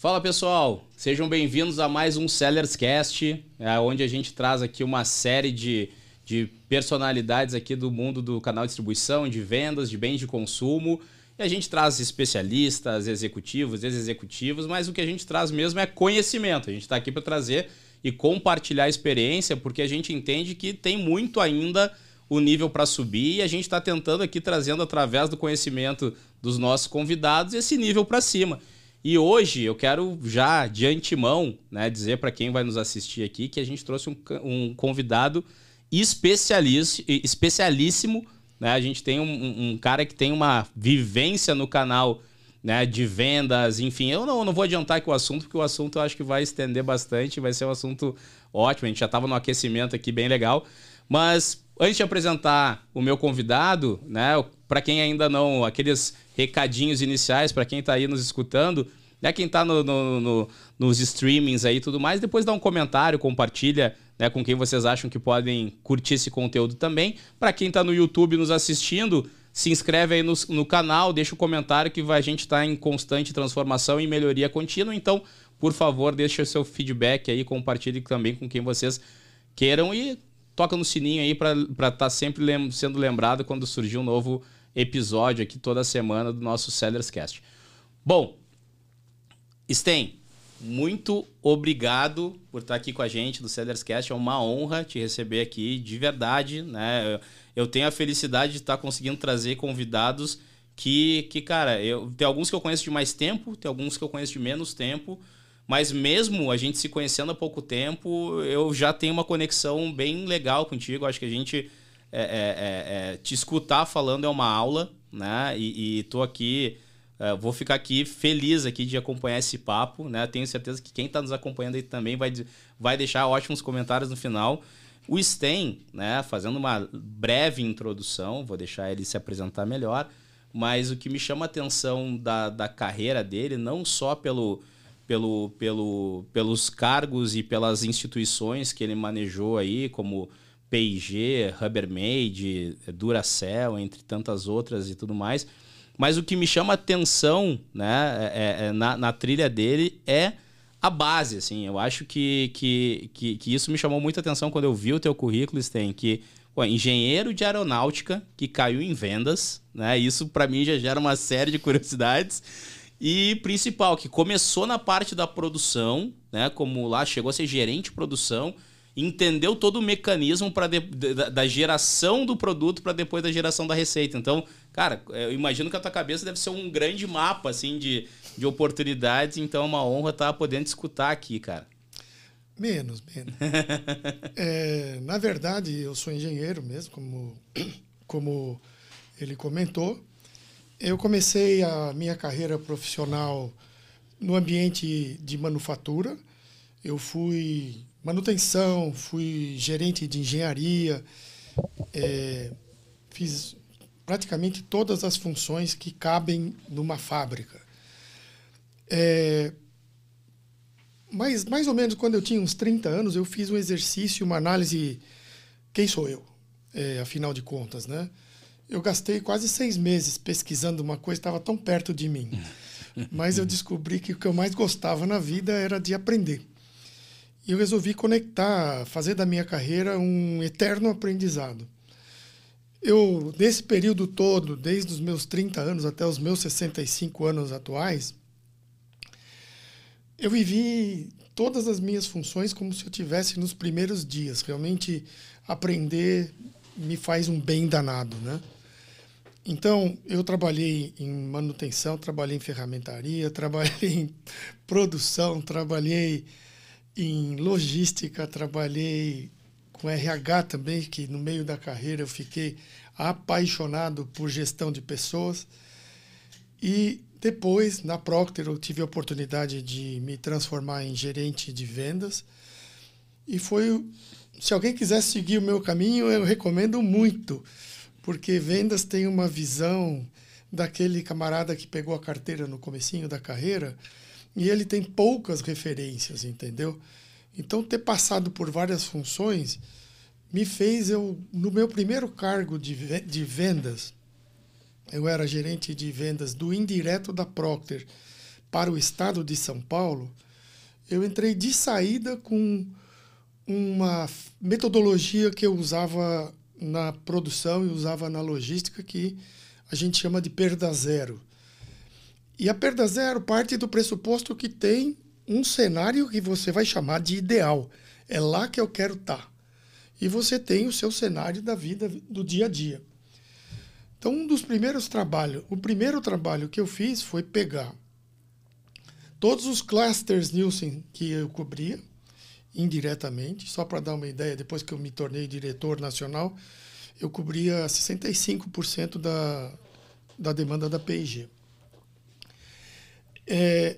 Fala pessoal, sejam bem-vindos a mais um Sellers Cast, é, onde a gente traz aqui uma série de, de personalidades aqui do mundo do canal de distribuição, de vendas, de bens de consumo. E a gente traz especialistas, executivos, ex-executivos, mas o que a gente traz mesmo é conhecimento. A gente está aqui para trazer e compartilhar a experiência, porque a gente entende que tem muito ainda o nível para subir e a gente está tentando aqui trazendo através do conhecimento dos nossos convidados esse nível para cima. E hoje eu quero já de antemão né, dizer para quem vai nos assistir aqui que a gente trouxe um, um convidado especialíssimo. Né? A gente tem um, um, cara que tem uma vivência no canal né, de vendas, enfim. Eu não, não vou adiantar aqui o assunto, porque o assunto eu acho que vai estender bastante, vai ser um assunto ótimo. A gente já estava no aquecimento aqui bem legal. Mas antes de apresentar o meu convidado, né, para quem ainda não, aqueles recadinhos iniciais para quem está aí nos escutando, né, quem está no, no, no, nos streamings aí e tudo mais, depois dá um comentário, compartilha né, com quem vocês acham que podem curtir esse conteúdo também. Para quem está no YouTube nos assistindo, se inscreve aí no, no canal, deixa o um comentário que a gente está em constante transformação e melhoria contínua. Então, por favor, deixe o seu feedback aí, compartilhe também com quem vocês queiram e toca no sininho aí para estar tá sempre lem sendo lembrado quando surgir um novo episódio aqui toda semana do nosso Sellers Cast. Bom, Sten, muito obrigado por estar aqui com a gente do Sellers Cast. É uma honra te receber aqui, de verdade, né? Eu tenho a felicidade de estar conseguindo trazer convidados que, que cara, eu, tem alguns que eu conheço de mais tempo, tem alguns que eu conheço de menos tempo, mas mesmo a gente se conhecendo há pouco tempo, eu já tenho uma conexão bem legal contigo. Acho que a gente é, é, é, é, te escutar falando é uma aula, né? E, e tô aqui, é, vou ficar aqui feliz aqui de acompanhar esse papo, né? Tenho certeza que quem está nos acompanhando aí também vai, vai deixar ótimos comentários no final. O Sten, né? Fazendo uma breve introdução, vou deixar ele se apresentar melhor, mas o que me chama a atenção da, da carreira dele, não só pelo, pelo, pelo, pelos cargos e pelas instituições que ele manejou aí, como P&G, Rubbermaid, Duracell, entre tantas outras e tudo mais. Mas o que me chama atenção né, é, é, é, na, na, trilha dele é a base. Assim. Eu acho que, que, que, que, isso me chamou muita atenção quando eu vi o teu currículo, Sten, que pô, engenheiro de aeronáutica que caiu em vendas. Né, isso para mim já gera uma série de curiosidades. E principal, que começou na parte da produção, né, como lá chegou a ser gerente de produção, entendeu todo o mecanismo para da, da, geração do produto para depois da geração da receita. Então, cara, eu imagino que a tua cabeça deve ser um grande mapa assim de, de oportunidades. Então, é uma honra estar tá podendo escutar aqui, cara. Menos, menos. é, na verdade, eu sou engenheiro mesmo, como, como ele comentou. Eu comecei a minha carreira profissional no ambiente de manufatura. Eu fui manutenção, fui gerente de engenharia, é, fiz praticamente todas as funções que cabem numa fábrica. É, mas mais ou menos quando eu tinha uns 30 anos, eu fiz um exercício, uma análise, quem sou eu, é, afinal de contas, né? Eu gastei quase seis meses pesquisando uma coisa que estava tão perto de mim. Mas eu descobri que o que eu mais gostava na vida era de aprender. E eu resolvi conectar, fazer da minha carreira um eterno aprendizado. Eu, nesse período todo, desde os meus 30 anos até os meus 65 anos atuais, eu vivi todas as minhas funções como se eu tivesse nos primeiros dias. Realmente aprender me faz um bem danado, né? Então, eu trabalhei em manutenção, trabalhei em ferramentaria, trabalhei em produção, trabalhei em logística, trabalhei com RH também, que no meio da carreira eu fiquei apaixonado por gestão de pessoas. E depois, na Procter, eu tive a oportunidade de me transformar em gerente de vendas. E foi. Se alguém quiser seguir o meu caminho, eu recomendo muito, porque vendas tem uma visão daquele camarada que pegou a carteira no comecinho da carreira e ele tem poucas referências, entendeu? Então, ter passado por várias funções me fez eu, no meu primeiro cargo de, de vendas, eu era gerente de vendas do indireto da Procter para o estado de São Paulo, eu entrei de saída com uma metodologia que eu usava na produção e usava na logística que a gente chama de perda zero. E a perda zero parte do pressuposto que tem um cenário que você vai chamar de ideal. É lá que eu quero estar. Tá. E você tem o seu cenário da vida do dia a dia. Então, um dos primeiros trabalhos, o primeiro trabalho que eu fiz foi pegar todos os clusters Nielsen que eu cobria, indiretamente, só para dar uma ideia, depois que eu me tornei diretor nacional, eu cobria 65% da, da demanda da P&G. É,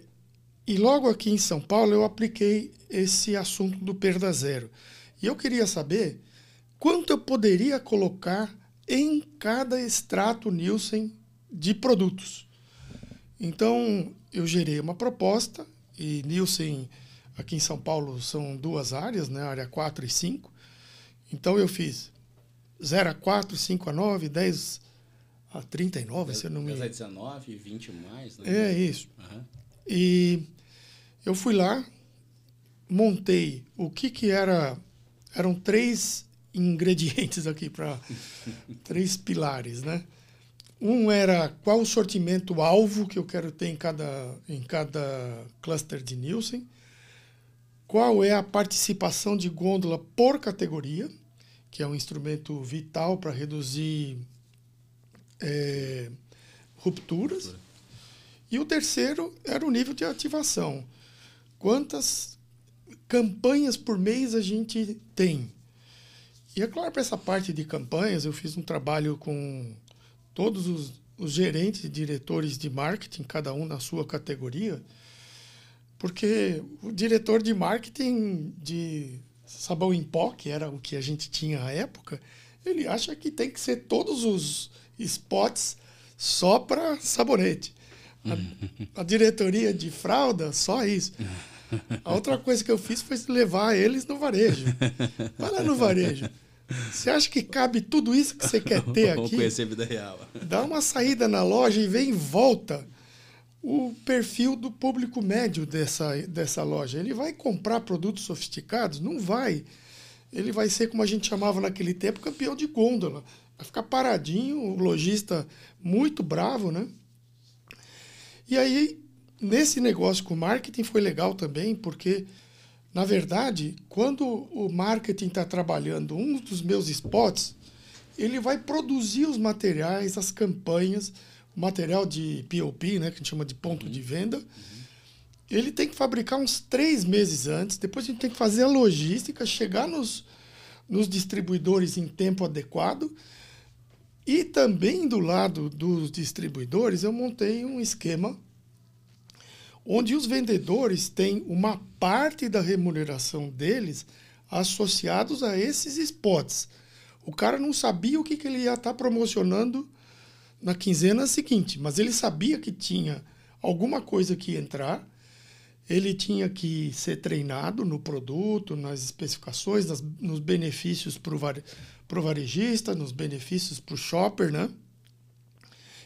e logo aqui em São Paulo eu apliquei esse assunto do perda zero. E eu queria saber quanto eu poderia colocar em cada extrato Nielsen de produtos. Então, eu gerei uma proposta e Nielsen aqui em São Paulo são duas áreas, né, área 4 e 5. Então eu fiz 0 a 4, 5 a 9, 10 a 39, 10, se eu não me 10 a 19, 20 mais, né? É isso. Uhum. E eu fui lá, montei o que que era eram três ingredientes aqui para três pilares, né? Um era qual o sortimento alvo que eu quero ter em cada, em cada cluster de Nielsen. Qual é a participação de gôndola por categoria, que é um instrumento vital para reduzir é, rupturas. E o terceiro era o nível de ativação. Quantas campanhas por mês a gente tem? E é claro, para essa parte de campanhas, eu fiz um trabalho com todos os, os gerentes e diretores de marketing, cada um na sua categoria, porque o diretor de marketing de sabão em pó, que era o que a gente tinha à época, ele acha que tem que ser todos os spots só para sabonete. A, a, diretoria de fralda, só isso. A outra coisa que eu fiz foi levar eles no varejo. Vai lá no varejo. Você acha que cabe tudo isso que você quer ter aqui? Vamos conhecer a vida real. Dá uma saída na loja e vem em volta o perfil do público médio dessa, dessa loja. Ele vai comprar produtos sofisticados? Não vai. Ele vai ser, como a gente chamava naquele tempo, campeão de gôndola. Vai ficar paradinho, o lojista muito bravo, né? E aí, nesse negócio com marketing foi legal também, porque na verdade, quando o marketing está trabalhando um dos meus spots, ele vai produzir os materiais, as campanhas, o material de POP, né, que a gente chama de ponto uhum. de venda. Uhum. Ele tem que fabricar uns três meses antes, depois a gente tem que fazer a logística, chegar nos, nos distribuidores em tempo adequado. E também do lado dos distribuidores, eu montei um esquema onde os vendedores têm uma parte da remuneração deles associados a esses spots. O cara não sabia o que, que ele ia estar tá promocionando na quinzena seguinte, mas ele sabia que tinha alguma coisa que entrar, ele tinha que ser treinado no produto, nas especificações, nas, nos benefícios para o vare, varejista, nos benefícios para o shopper, né?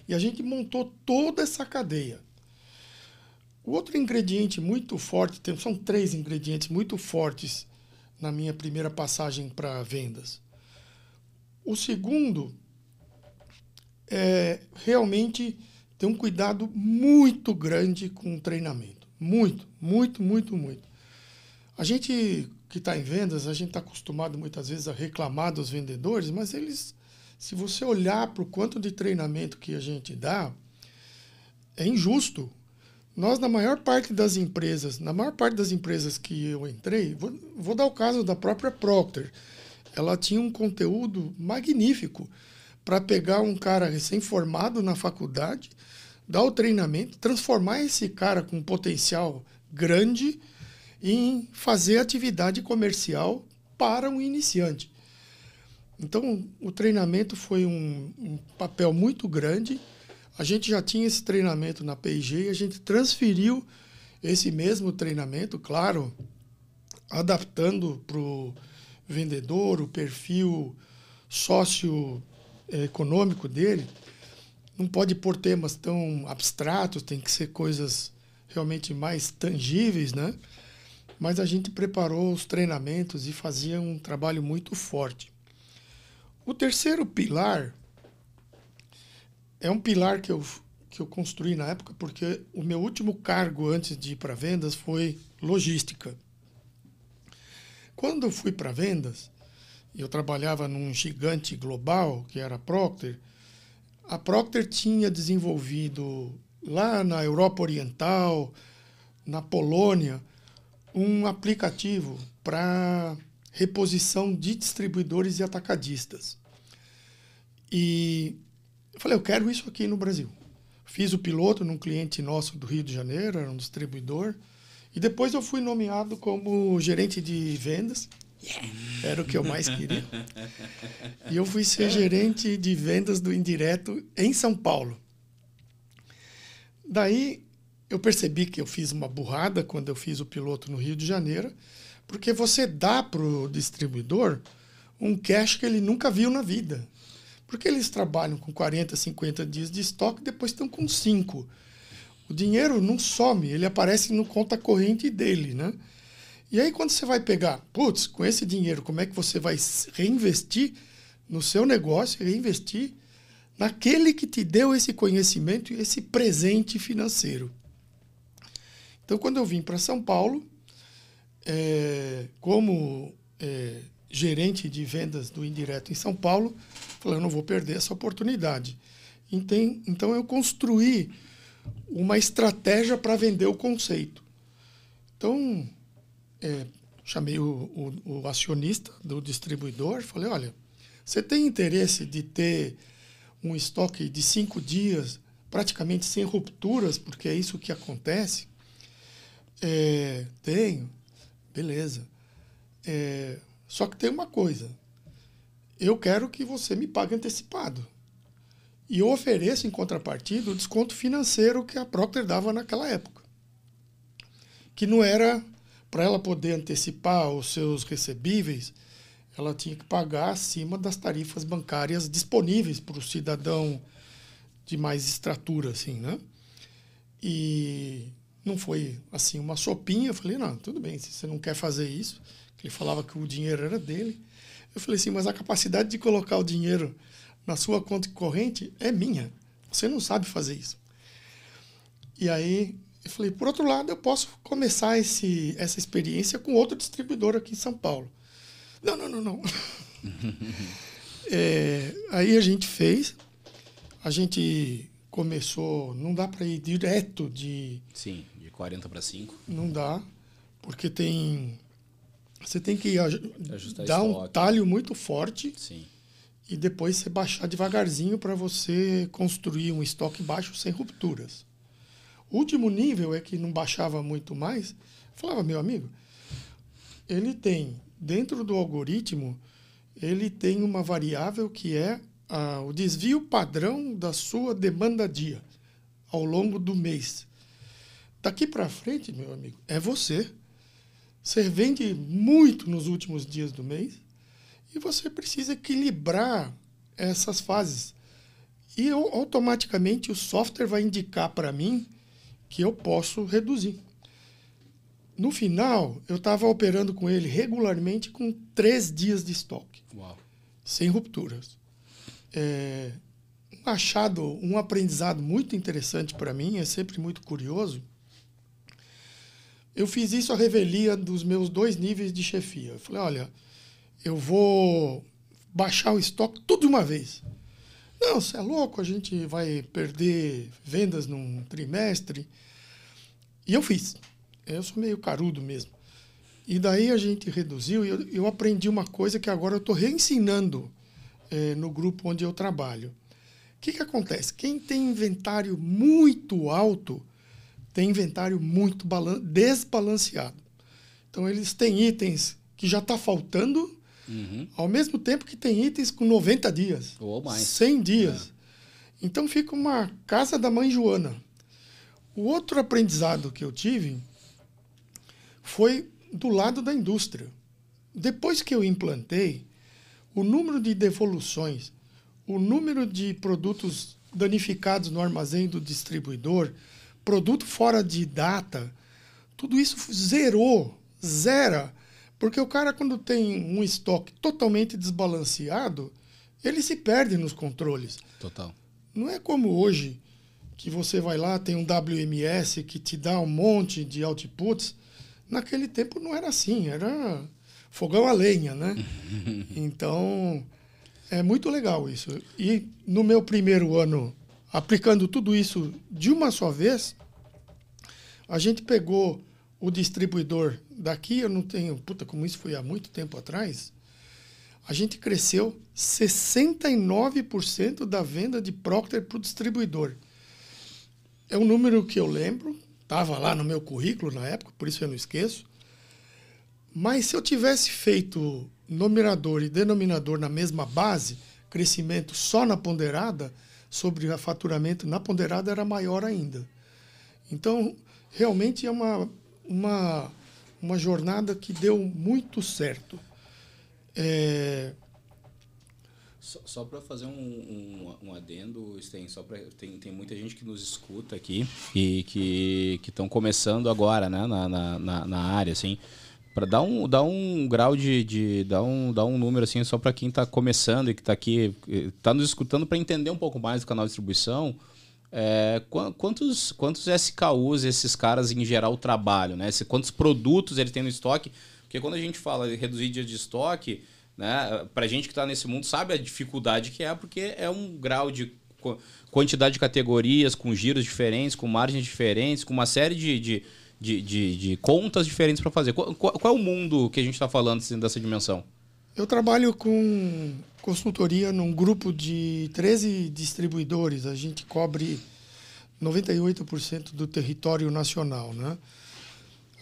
E a gente montou toda essa cadeia. O outro ingrediente muito forte, são três ingredientes muito fortes na minha primeira passagem para vendas. O segundo é realmente ter um cuidado muito grande com o treinamento. Muito, muito, muito, muito. A gente que está em vendas, a gente está acostumado muitas vezes a reclamar dos vendedores, mas eles, se você olhar para o quanto de treinamento que a gente dá, é injusto nós, na maior parte das empresas, na maior parte das empresas que eu entrei, vou, vou dar o caso da própria Procter. Ela tinha um conteúdo magnífico para pegar um cara recém-formado na faculdade, dar o treinamento, transformar esse cara com potencial grande em fazer atividade comercial para um iniciante. Então, o treinamento foi um, um papel muito grande a gente já tinha esse treinamento na P&G e a gente transferiu esse mesmo treinamento, claro, adaptando para o vendedor, o perfil socioeconômico dele. Não pode pôr temas tão abstratos, tem que ser coisas realmente mais tangíveis, né? Mas a gente preparou os treinamentos e fazia um trabalho muito forte. O terceiro pilar é um pilar que eu, que eu construí na época, porque o meu último cargo antes de ir para vendas foi logística. Quando eu fui para vendas, eu trabalhava num gigante global, que era a Procter. A Procter tinha desenvolvido lá na Europa Oriental, na Polônia, um aplicativo para reposição de distribuidores e atacadistas. E eu falei, eu quero isso aqui no Brasil. Fiz o piloto num cliente nosso do Rio de Janeiro, era um distribuidor. E depois eu fui nomeado como gerente de vendas. Era o que eu mais queria. E eu fui ser gerente de vendas do indireto em São Paulo. Daí eu percebi que eu fiz uma burrada quando eu fiz o piloto no Rio de Janeiro, porque você dá para o distribuidor um cash que ele nunca viu na vida. Porque eles trabalham com 40, 50 dias de estoque depois estão com 5. O dinheiro não some, ele aparece no conta corrente dele, né? E aí quando você vai pegar, putz, com esse dinheiro, como é que você vai reinvestir no seu negócio, reinvestir naquele que te deu esse conhecimento e esse presente financeiro? Então, quando eu vim para São Paulo, é, como é, gerente de vendas do indireto em São Paulo, falei, eu não vou perder essa oportunidade. Então, eu construí uma estratégia para vender o conceito. Então, é, chamei o, o, o, acionista do distribuidor, falei, olha, você tem interesse de ter um estoque de cinco dias, praticamente sem rupturas, porque é isso que acontece? É, tenho. Beleza. É, só que tem uma coisa. Eu quero que você me pague antecipado. E eu ofereço, em contrapartida, o desconto financeiro que a Procter dava naquela época. Que não era para ela poder antecipar os seus recebíveis, ela tinha que pagar acima das tarifas bancárias disponíveis para o cidadão de mais estratura, assim, né? E não foi assim uma sopinha. Eu falei, não, tudo bem, se você não quer fazer isso, ele falava que o dinheiro era dele. Eu falei assim, mas a capacidade de colocar o dinheiro na sua conta corrente é minha. Você não sabe fazer isso. E aí eu falei, por outro lado, eu posso começar esse, essa experiência com outro distribuidor aqui em São Paulo. Não, não, não, não. é, aí a gente fez, a gente começou, não dá para ir direto de. Sim, 40 para 5. Não dá, porque tem. Você tem que Ajustar dar um talho muito forte. Sim e depois você baixar devagarzinho para você construir um estoque baixo sem rupturas. O último nível é que não baixava muito mais. Falava, meu amigo, ele tem, dentro do algoritmo, ele tem uma variável que é a, o desvio padrão da sua demanda dia ao longo do mês. Daqui para frente, meu amigo, é você. Você vende muito nos últimos dias do mês e você precisa equilibrar essas fases. E eu, automaticamente o software vai indicar para mim que eu posso reduzir. No final, eu estava operando com ele regularmente com três dias de estoque, Uau. sem rupturas. É, um achado, um aprendizado muito interessante para mim, é sempre muito curioso. Eu fiz isso à revelia dos meus dois níveis de chefia. Eu falei, olha, eu vou baixar o estoque tudo de uma vez. Não, você é louco, a gente vai perder vendas num trimestre. E eu fiz. Eu sou meio carudo mesmo. E daí a gente reduziu e eu, eu aprendi uma coisa que agora eu estou reensinando é, no grupo onde eu trabalho. O que, que acontece? Quem tem inventário muito alto tem inventário muito desbalanceado. Então eles têm itens que já está faltando Uhum. Ao mesmo tempo que tem itens com 90 dias. Ou mais. 100 dias. É. Então fica uma casa da mãe Joana. O outro aprendizado que eu tive foi do lado da indústria. Depois que eu implantei, o número de devoluções, o número de produtos danificados no armazém do distribuidor produto fora de data, tudo isso zerou, zera. Porque o cara, quando tem um estoque totalmente desbalanceado, ele se perde nos controles. Total. Não é como hoje, que você vai lá, tem um WMS que te dá um monte de outputs. Naquele tempo não era assim, era fogão a lenha, né? então, é muito legal isso. E no meu primeiro ano, aplicando tudo isso de uma só vez, a gente pegou o distribuidor daqui, eu não tenho, puta, como isso foi há muito tempo atrás, a gente cresceu 69% da venda de Procter para o distribuidor. É um número que eu lembro, estava lá no meu currículo na época, por isso eu não esqueço. Mas se eu tivesse feito numerador e denominador na mesma base, crescimento só na ponderada, sobre o faturamento na ponderada era maior ainda. Então, realmente é uma, uma, uma jornada que deu muito certo. É... Só, só para fazer um, um, um, adendo, Sten, só pra, tem, tem muita gente que nos escuta aqui e que estão começando agora né, na, na, na área, assim para dar um, dar um grau de, de dar, um, dar um número assim só para quem está começando e que está aqui está nos escutando para entender um pouco mais do canal de distribuição é, quantos quantos SKUs esses caras em geral trabalham né? Quantos produtos ele tem no estoque? Porque quando a gente fala de reduzir dia de estoque né para gente que está nesse mundo sabe a dificuldade que é porque é um grau de quantidade de categorias com giros diferentes com margens diferentes com uma série de, de de, de, de contas diferentes para fazer. Qual, qual, qual, é o mundo que a gente está falando assim, dessa dimensão? Eu trabalho com consultoria num grupo de 13 distribuidores. A gente cobre 98% do território nacional. Né?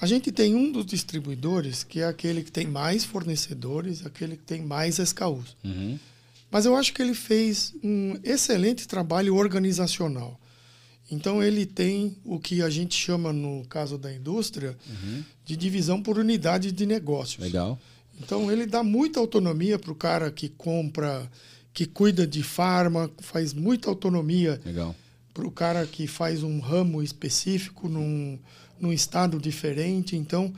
A gente tem um dos distribuidores que é aquele que tem mais fornecedores, aquele que tem mais SKUs. Uhum. Mas eu acho que ele fez um excelente trabalho organizacional. Então ele tem o que a gente chama no caso da indústria uhum. de divisão por unidade de negócios. Legal. Então ele dá muita autonomia para o cara que compra, que cuida de farma, faz muita autonomia para o cara que faz um ramo específico num, num estado diferente. Então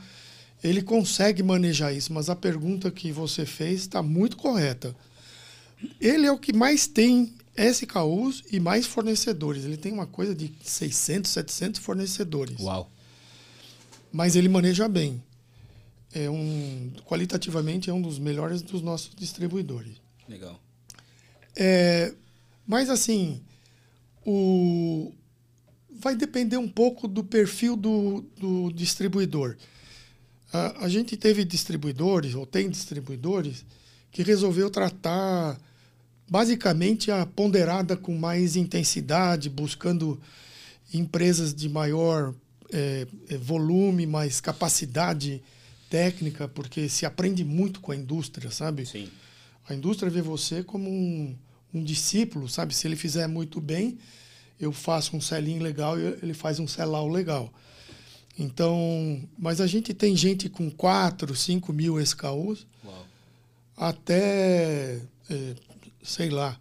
ele consegue manejar isso. Mas a pergunta que você fez está muito correta. Ele é o que mais tem SKUs e mais fornecedores. Ele tem uma coisa de 600, 700 fornecedores. Uau. Mas ele maneja bem. É um, qualitativamente é um dos melhores dos nossos distribuidores. Legal. É, mas assim, o, vai depender um pouco do perfil do, do distribuidor. A, a gente teve distribuidores, ou tem distribuidores, que resolveu tratar basicamente a ponderada com mais intensidade, buscando empresas de maior é, é, volume, mais capacidade técnica, porque se aprende muito com a indústria, sabe? Sim. A indústria vê você como um, um discípulo, sabe? Se ele fizer muito bem, eu faço um selinho legal e ele faz um selal legal. Então, mas a gente tem gente com 4, 5 mil SKUs, Uau. até é, sei lá,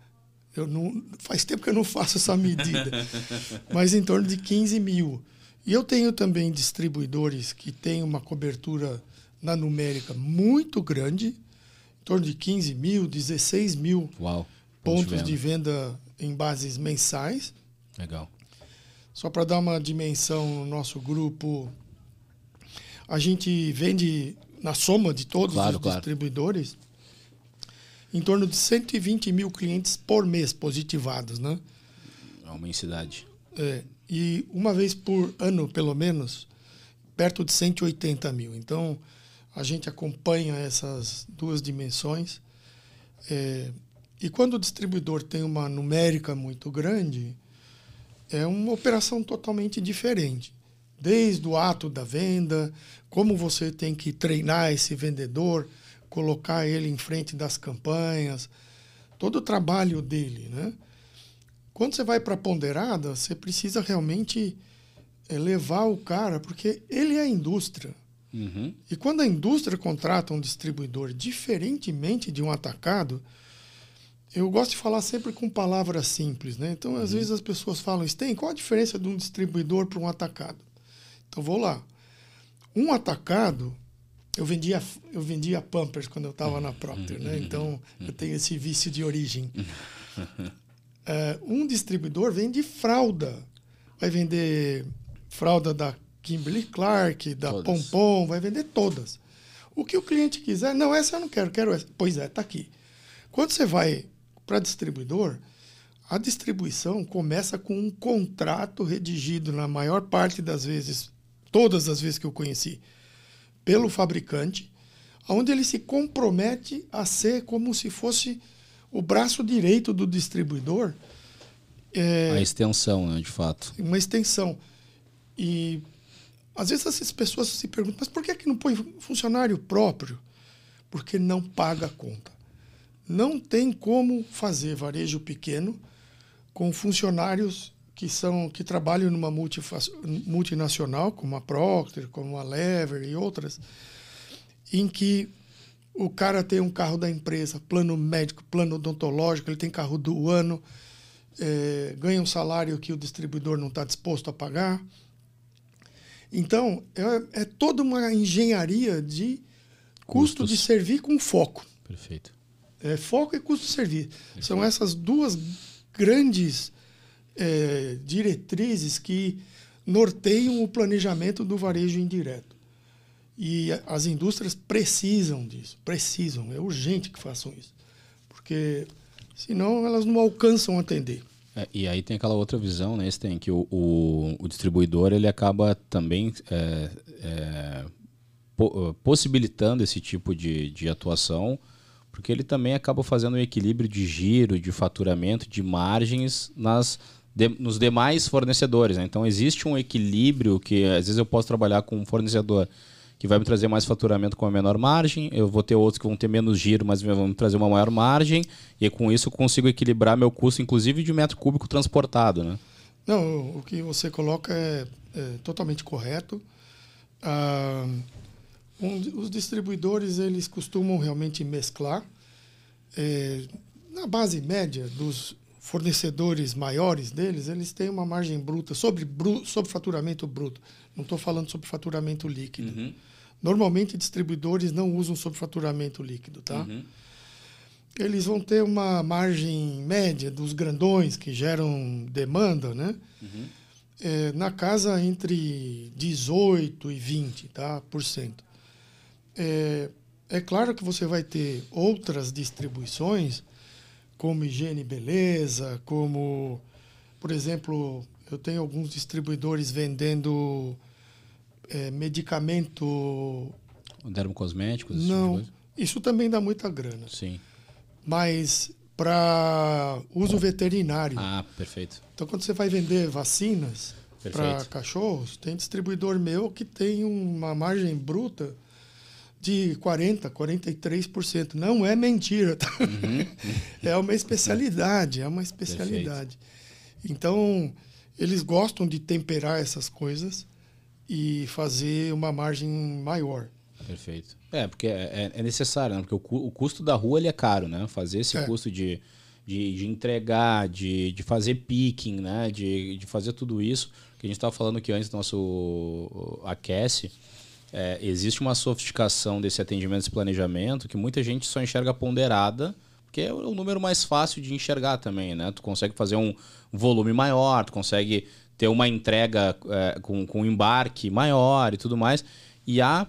eu não, faz tempo que eu não faço essa medida, mas em torno de 15 mil. E eu tenho também distribuidores que têm uma cobertura na numérica muito grande, em torno de 15 mil, 16 mil Uau, pontos de venda em bases mensais. Legal. Só para dar uma dimensão no nosso grupo, a gente vende na soma de todos claro, os claro. distribuidores em torno de 120 mil clientes por mês positivados, né? É uma imensidade. É, e uma vez por ano, pelo menos, perto de 180 mil. Então, a gente acompanha essas duas dimensões. É, e quando o distribuidor tem uma numérica muito grande, é uma operação totalmente diferente. Desde o ato da venda, como você tem que treinar esse vendedor, colocar ele em frente das campanhas, todo o trabalho dele, né? Quando você vai para ponderada, você precisa realmente é, levar o cara, porque ele é a indústria. Uhum. E quando a indústria contrata um distribuidor, diferentemente de um atacado, eu gosto de falar sempre com palavras simples, né? Então, às uhum. vezes as pessoas falam, tem qual a diferença de um distribuidor para um atacado? Então, vou lá. Um atacado, eu vendia, eu vendia Pampers quando eu estava na Procter, né? Então, eu tenho esse vício de origem. É, um distribuidor vende fralda. Vai vender fralda da Kimberly Clark, da todas. Pompom, vai vender todas. O que o cliente quiser, não, essa eu não quero, quero essa. Pois é, está aqui. Quando você vai para distribuidor, a distribuição começa com um contrato redigido, na maior parte das vezes, todas as vezes que eu conheci, pelo fabricante, onde ele se compromete a ser como se fosse o braço direito do distribuidor. É, a extensão, né, de fato. Uma extensão. E às vezes essas pessoas se perguntam, mas por que, que não põe funcionário próprio? Porque não paga a conta. Não tem como fazer varejo pequeno com funcionários que são que trabalham numa multinacional, como a Procter, como a Lever e outras, em que o cara tem um carro da empresa, plano médico, plano odontológico, ele tem carro do ano, é, ganha um salário que o distribuidor não está disposto a pagar. Então, é, é, toda uma engenharia de custo Custos. de servir com foco. Perfeito. É, foco e custo de servir. Perfeito. São essas duas grandes é, diretrizes que norteiam o planejamento do varejo indireto. E as indústrias precisam disso, precisam, é urgente que façam isso, porque senão elas não alcançam atender. É, e aí tem aquela outra visão, né, tem que o, o, o, distribuidor ele acaba também é, é, po possibilitando esse tipo de, de atuação, porque ele também acaba fazendo um equilíbrio de giro, de faturamento, de margens nas de, nos demais fornecedores. Né? Então existe um equilíbrio que às vezes eu posso trabalhar com um fornecedor que vai me trazer mais faturamento com a menor margem, eu vou ter outros que vão ter menos giro, mas vão me trazer uma maior margem, e com isso eu consigo equilibrar meu custo, inclusive de metro cúbico transportado. Né? Não, o que você coloca é, é totalmente correto. Ah, um, os distribuidores eles costumam realmente mesclar. É, na base média dos fornecedores maiores deles, eles têm uma margem bruta sobre, bru, sobre faturamento bruto. Não estou falando sobre faturamento líquido. Uhum. Normalmente, distribuidores não usam sobre faturamento líquido, tá? Uhum. Eles vão ter uma margem média dos grandões que geram demanda, né? Uhum. É, na casa entre 18 e 20 tá, por cento. É, é claro que você vai ter outras distribuições como higiene e beleza, como, por exemplo, eu tenho alguns distribuidores vendendo é, medicamento. Dermocosméticos? Não, tipo isso também dá muita grana. Sim. Mas para uso veterinário. Ah, perfeito. Então, quando você vai vender vacinas para cachorros, tem distribuidor meu que tem uma margem bruta de 40%, 43%. Não é mentira. Tá? Uhum. é uma especialidade, é uma especialidade. Perfeito. Então, eles gostam de temperar essas coisas e fazer uma margem maior. Perfeito. É, porque é, é necessário, né? Porque o, o, custo da rua ele é caro, né? Fazer esse é. custo de, de, de, entregar, de, de fazer picking, né? De, de fazer tudo isso, que a gente estava falando aqui antes do nosso aquece é, existe uma sofisticação desse atendimento, desse planejamento, que muita gente só enxerga ponderada, porque é o número mais fácil de enxergar também, né? Tu consegue fazer um volume maior, tu consegue ter uma entrega é, com, com um embarque maior e tudo mais. E a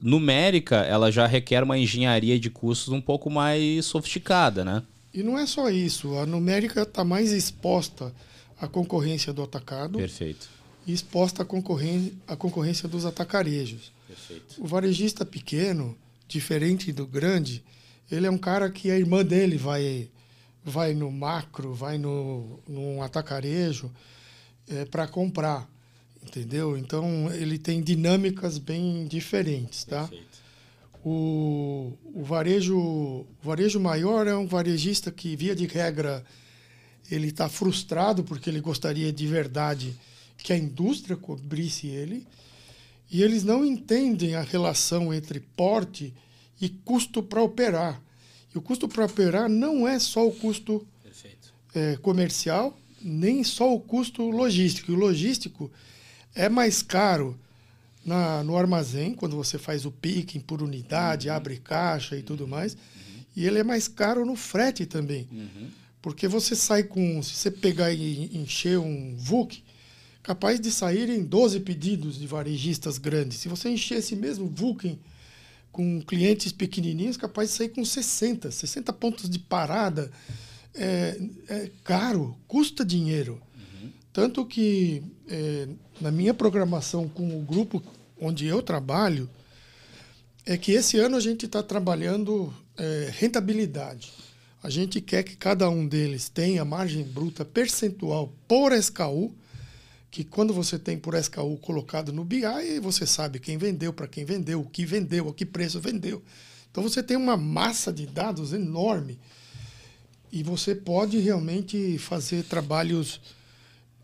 numérica, ela já requer uma engenharia de custos um pouco mais sofisticada, né? E não é só isso, a numérica está mais exposta à concorrência do atacado. Perfeito. E exposta à concorrência, à concorrência dos atacarejos. Perfeito. O varejista pequeno, diferente do grande, ele é um cara que a irmã dele vai vai no macro, vai no num atacarejo é, para comprar, entendeu? Então ele tem dinâmicas bem diferentes, tá? Perfeito. O, o varejo o varejo maior é um varejista que via de regra ele está frustrado porque ele gostaria de verdade que a indústria cobrisse ele e eles não entendem a relação entre porte e custo para operar. E o custo para operar não é só o custo é, comercial, nem só o custo logístico. O logístico é mais caro na, no armazém, quando você faz o picking por unidade, uhum. abre caixa e tudo mais. Uhum. E ele é mais caro no frete também. Uhum. Porque você sai com. Se você pegar e encher um VUC, capaz de saírem 12 pedidos de varejistas grandes. Se você encher esse mesmo VUC com clientes pequenininhos, capaz de sair com 60, 60 pontos de parada. É, é caro, custa dinheiro. Uhum. Tanto que é, na minha programação com o grupo onde eu trabalho, é que esse ano a gente está trabalhando é, rentabilidade. A gente quer que cada um deles tenha margem bruta percentual por SKU, que quando você tem por SKU colocado no BI, você sabe quem vendeu, para quem vendeu, o que vendeu, a que preço vendeu. Então você tem uma massa de dados enorme e você pode realmente fazer trabalhos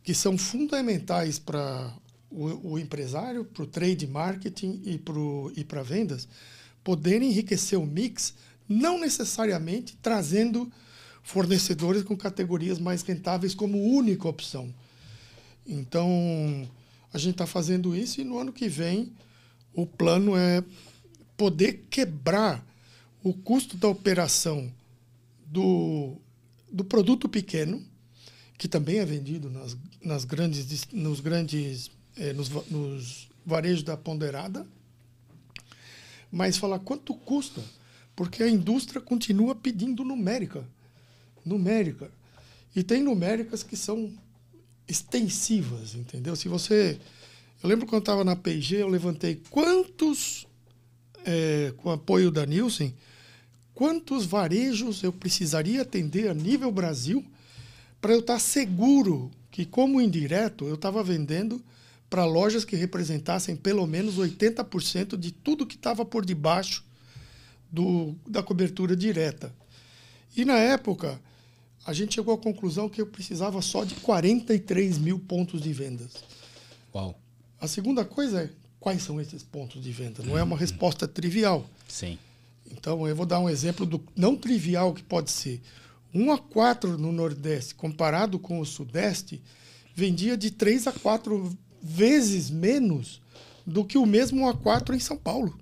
que são fundamentais para o, o empresário, para o trade marketing e para vendas, poderem enriquecer o mix não necessariamente trazendo fornecedores com categorias mais rentáveis como única opção. Então, a gente está fazendo isso e no ano que vem o plano é poder quebrar o custo da operação do, do produto pequeno, que também é vendido nas, nas grandes, nos grandes eh, nos, nos varejos da ponderada, mas falar quanto custa porque a indústria continua pedindo numérica. Numérica. E tem numéricas que são extensivas, entendeu? Se você. Eu lembro quando estava na PG, eu levantei quantos, é, com apoio da Nielsen, quantos varejos eu precisaria atender a nível Brasil para eu estar tá seguro que, como indireto, eu estava vendendo para lojas que representassem pelo menos 80% de tudo que estava por debaixo do, da cobertura direta. E na época, a gente chegou à conclusão que eu precisava só de 43 mil pontos de vendas. Uau. A segunda coisa é quais são esses pontos de venda. Não é uma resposta trivial. Sim. Então, eu vou dar um exemplo do não trivial que pode ser. 1 a 4 no Nordeste, comparado com o Sudeste, vendia de 3 a 4 vezes menos do que o mesmo 1 a 4 em São Paulo.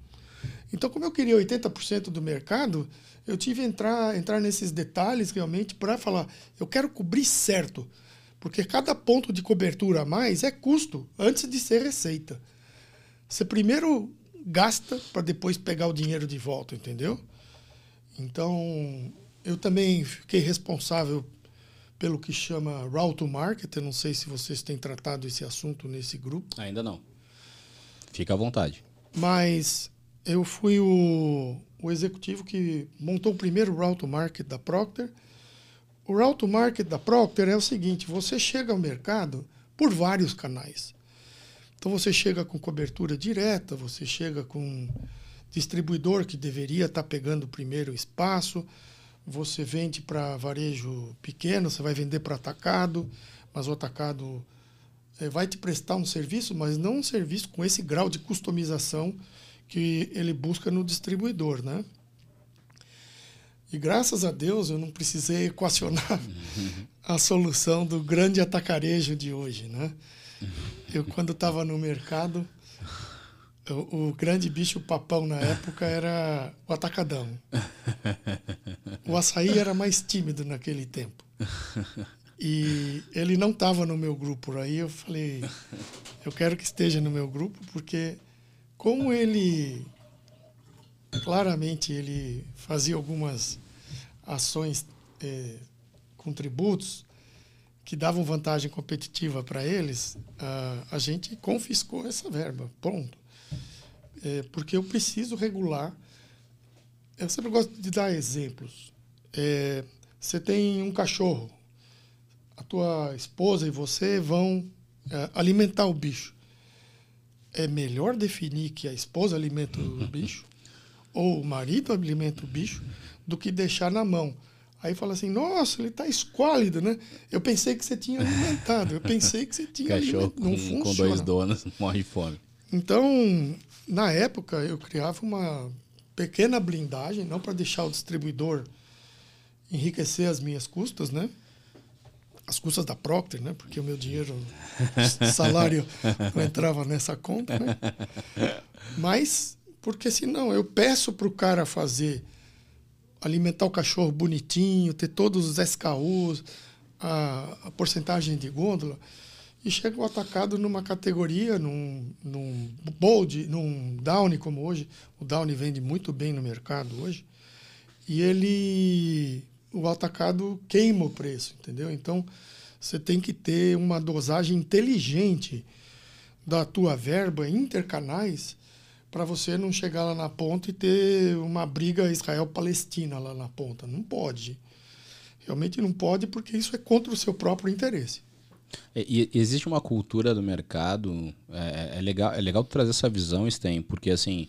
Então, como eu queria 80% do mercado, eu tive que entrar, entrar nesses detalhes realmente para falar, eu quero cobrir certo. Porque cada ponto de cobertura a mais é custo antes de ser receita. Você primeiro gasta para depois pegar o dinheiro de volta, entendeu? Então, eu também fiquei responsável pelo que chama route to market. Eu não sei se vocês têm tratado esse assunto nesse grupo. Ainda não. Fica à vontade. Mas eu fui o, o executivo que montou o primeiro route market da Procter. O route market da Procter é o seguinte: você chega ao mercado por vários canais. Então você chega com cobertura direta, você chega com distribuidor que deveria estar pegando o primeiro espaço, você vende para varejo pequeno, você vai vender para atacado, mas o atacado é, vai te prestar um serviço, mas não um serviço com esse grau de customização que ele busca no distribuidor, né? E graças a Deus eu não precisei equacionar a solução do grande atacarejo de hoje, né? Eu quando estava no mercado, o, o, grande bicho papão na época era o atacadão. O açaí era mais tímido naquele tempo. E ele não estava no meu grupo. Aí eu falei, eu quero que esteja no meu grupo porque como ele claramente ele fazia algumas ações é, com tributos que davam vantagem competitiva para eles, a, a gente confiscou essa verba, pronto. É, porque eu preciso regular. Eu sempre gosto de dar exemplos. É, você tem um cachorro, a tua esposa e você vão é, alimentar o bicho é melhor definir que a esposa alimenta o bicho ou o marido alimenta o bicho do que deixar na mão. Aí fala assim, nossa, ele está esquálido, né? Eu pensei que você tinha alimentado, eu pensei que você tinha Cachorro alimentado. Não com, funciona. com dois donos morre fome. Então, na época, eu criava uma pequena blindagem, não para deixar o distribuidor enriquecer as minhas custas, né? As custas da Procter, né? Porque o meu dinheiro, salário não entrava nessa conta, né? Mas, porque senão eu peço para o cara fazer, alimentar o cachorro bonitinho, ter todos os SKUs, a, a porcentagem de gôndola, e chega o atacado numa categoria, num, num bold, num downy como hoje. O downy vende muito bem no mercado hoje. E ele, o atacado queima o preço, entendeu? Então, você tem que ter uma dosagem inteligente da tua verba intercanais para você não chegar lá na ponta e ter uma briga Israel-Palestina lá na ponta. Não pode. Realmente não pode porque isso é contra o seu próprio interesse. É, e, existe uma cultura do mercado, é, é, legal, é legal trazer essa visão, Sten, porque assim,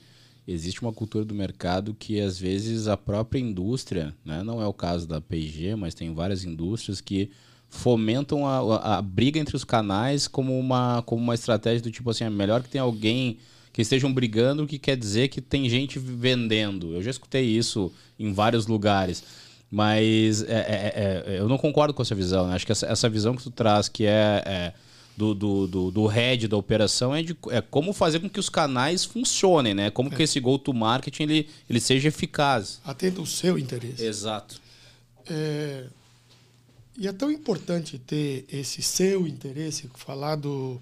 existe uma cultura do mercado que às vezes a própria indústria, né, não é o caso da P&G, mas tem várias indústrias que fomentam a, a, briga entre os canais como uma, como uma estratégia do tipo assim, é melhor que tenha alguém que estejam brigando, que quer dizer que tem gente vendendo. Eu já escutei isso em vários lugares. Mas é, é, é, eu não concordo com essa visão. Né? Acho que essa, essa, visão que tu traz, que é, é do, do, do, do, head da operação, é, de, é como fazer com que os canais funcionem, né? Como que é. esse go-to-marketing ele, ele seja eficaz. Atenda o seu interesse. Exato. É, e é tão importante ter esse seu interesse, falar do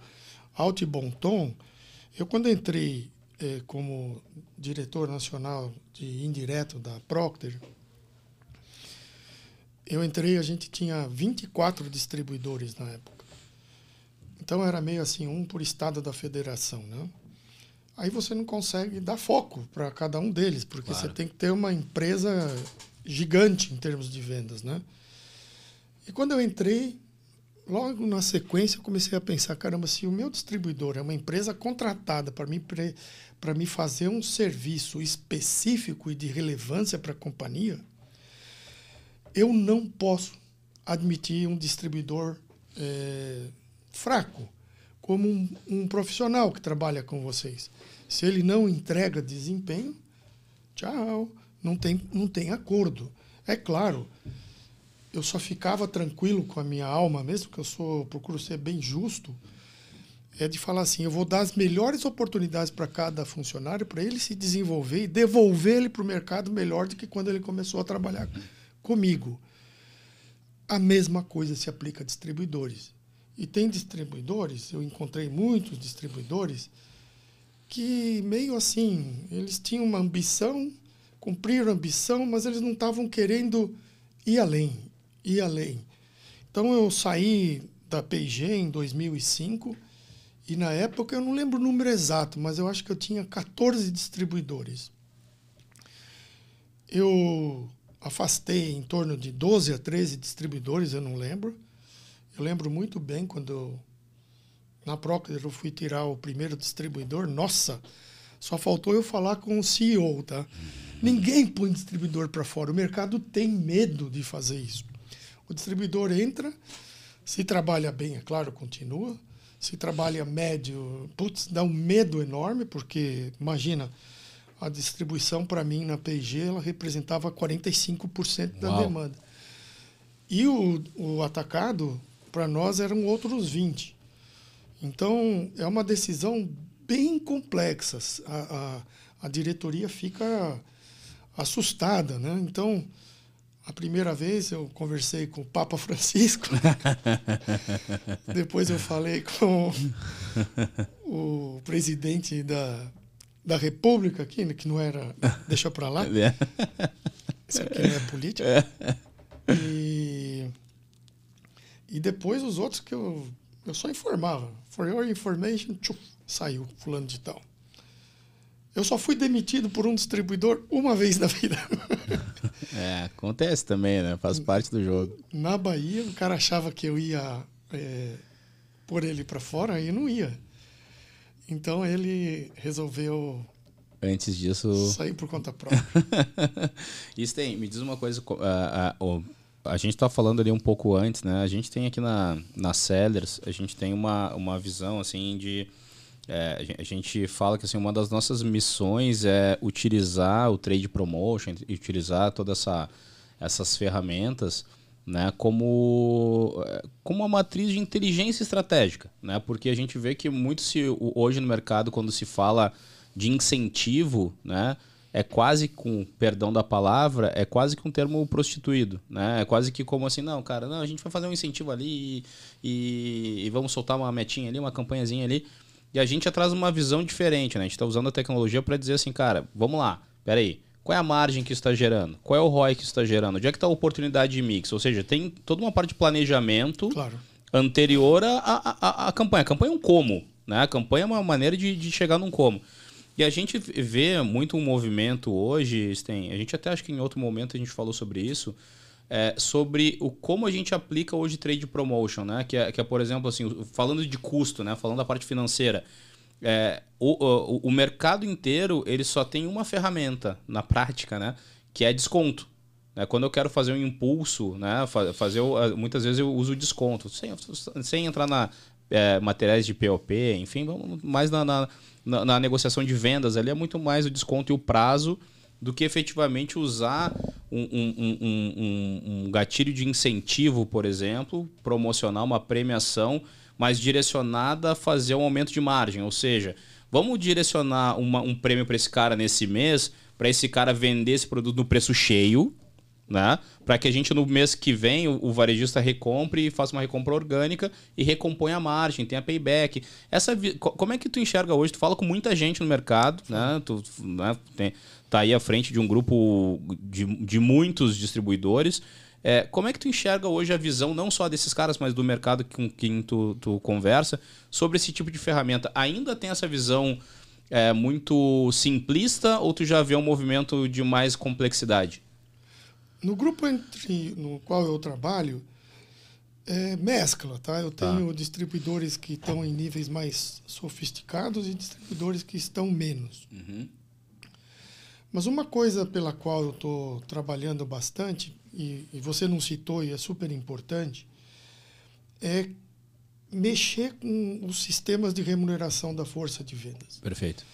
alto e bom tom. Eu, quando entrei é, como diretor nacional de indireto da Procter, eu entrei, a gente tinha 24 distribuidores na época. Então era meio assim, um por estado da federação, né? Aí você não consegue dar foco para cada um deles, porque claro. você tem que ter uma empresa gigante em termos de vendas, né? E quando eu entrei, logo na sequência eu comecei a pensar, caramba, se o meu distribuidor é uma empresa contratada para me para me fazer um serviço específico e de relevância para a companhia, eu não posso admitir um distribuidor é, fraco como um, um, profissional que trabalha com vocês. Se ele não entrega desempenho, tchau, não tem, não tem acordo. É claro, eu só ficava tranquilo com a minha alma, mesmo que eu sou procuro ser bem justo, é de falar assim, eu vou dar as melhores oportunidades para cada funcionário para ele se desenvolver e devolver ele para o mercado melhor do que quando ele começou a trabalhar comigo. A mesma coisa se aplica a distribuidores. E tem distribuidores, eu encontrei muitos distribuidores, que meio assim, eles tinham uma ambição, cumpriram a ambição, mas eles não estavam querendo ir além, ir além. Então eu saí da P&G em 2005 e na época eu não lembro o número exato, mas eu acho que eu tinha 14 distribuidores. Eu afastei em torno de 12 a 13 distribuidores, eu não lembro. Eu lembro muito bem quando eu, na Procter eu fui tirar o primeiro distribuidor. Nossa, só faltou eu falar com o CEO, tá? Ninguém põe distribuidor para fora. O mercado tem medo de fazer isso. O distribuidor entra, se trabalha bem, é claro, continua. Se trabalha médio, putz, dá um medo enorme, porque imagina, a distribuição para mim na P&G ela representava 45% da Uau. demanda. E o, o atacado, para nós, eram outros 20%. Então, é uma decisão bem complexa. A, a, a diretoria fica assustada. Né? Então, a primeira vez eu conversei com o Papa Francisco, depois eu falei com o presidente da da República aqui, né, que não era. Deixa para lá. É. Isso aqui não é política. É. E, e depois os outros que eu, eu só informava. For your information, tchuf, saiu fulano de tal. Eu só fui demitido por um distribuidor uma vez na vida. É, acontece também, né? Faz parte do jogo. Na Bahia, o cara achava que eu ia é, pôr ele para fora e não ia. Então ele resolveu. Antes disso. Sair por conta própria. Isso tem. Me diz uma coisa. A, a, a gente está falando ali um pouco antes, né? A gente tem aqui na, na Sellers, a gente tem uma, uma visão assim de É, a gente fala que assim, uma das nossas missões é utilizar o trade promotion, utilizar todas essa, essas ferramentas né, como, como uma matriz de inteligência estratégica. Né? Porque a gente vê que muito se, hoje no mercado, quando se fala de incentivo, né, é quase com, perdão da palavra, é quase que um termo prostituído, né? É quase que como assim, não, cara, não, a gente vai fazer um incentivo ali e, e, vamos soltar uma metinha ali, uma campanhazinha ali. E a gente traz uma visão diferente, né? A gente está usando a tecnologia para dizer assim, cara, vamos lá, peraí, qual é a margem que está gerando? Qual é o ROI que está gerando? Onde é que está a oportunidade de mix? Ou seja, tem toda uma parte de planejamento claro. anterior à, à, à, campanha. A campanha é um como, né? A campanha é uma maneira de, de chegar num como. E a gente vê muito um movimento hoje, tem, a gente até acho que em outro momento a gente falou sobre isso, é, sobre o como a gente aplica hoje trade promotion, né? Que é, que é, por exemplo, assim, falando de custo, né? Falando da parte financeira. É, o, o, o, mercado inteiro ele só tem uma ferramenta na prática, né? Que é desconto. Né? Quando eu quero fazer um impulso, né? Fazer muitas vezes eu uso desconto, sem, sem entrar na é, materiais de POP, enfim, mais na, na, na, na negociação de vendas ali é muito mais o desconto e o prazo do que efetivamente usar um, um, um, um, gatilho de incentivo, por exemplo, promocionar uma premiação, mas direcionada a fazer um aumento de margem. Ou seja, vamos direcionar uma, um prêmio para esse cara nesse mês, para esse cara vender esse produto no preço cheio, né? Para que a gente no mês que vem o, o, varejista recompre e faça uma recompra orgânica e recompõe a margem, tenha payback. Essa como é que tu enxerga hoje? Tu fala com muita gente no mercado, né? Tu né? Tem, tá aí à frente de um grupo de, de muitos distribuidores. É, como é que tu enxerga hoje a visão não só desses caras, mas do mercado com quem tu, tu conversa sobre esse tipo de ferramenta? Ainda tem essa visão é, muito simplista ou tu já vê um movimento de mais complexidade? No grupo entre, no qual eu trabalho, é, mescla, tá? Eu tá. tenho tá. distribuidores que estão em níveis mais sofisticados e distribuidores que estão menos. Uhum. Mas uma coisa pela qual eu estou trabalhando bastante, e, e, você não citou e é super importante, é mexer com os sistemas de remuneração da força de vendas. Perfeito.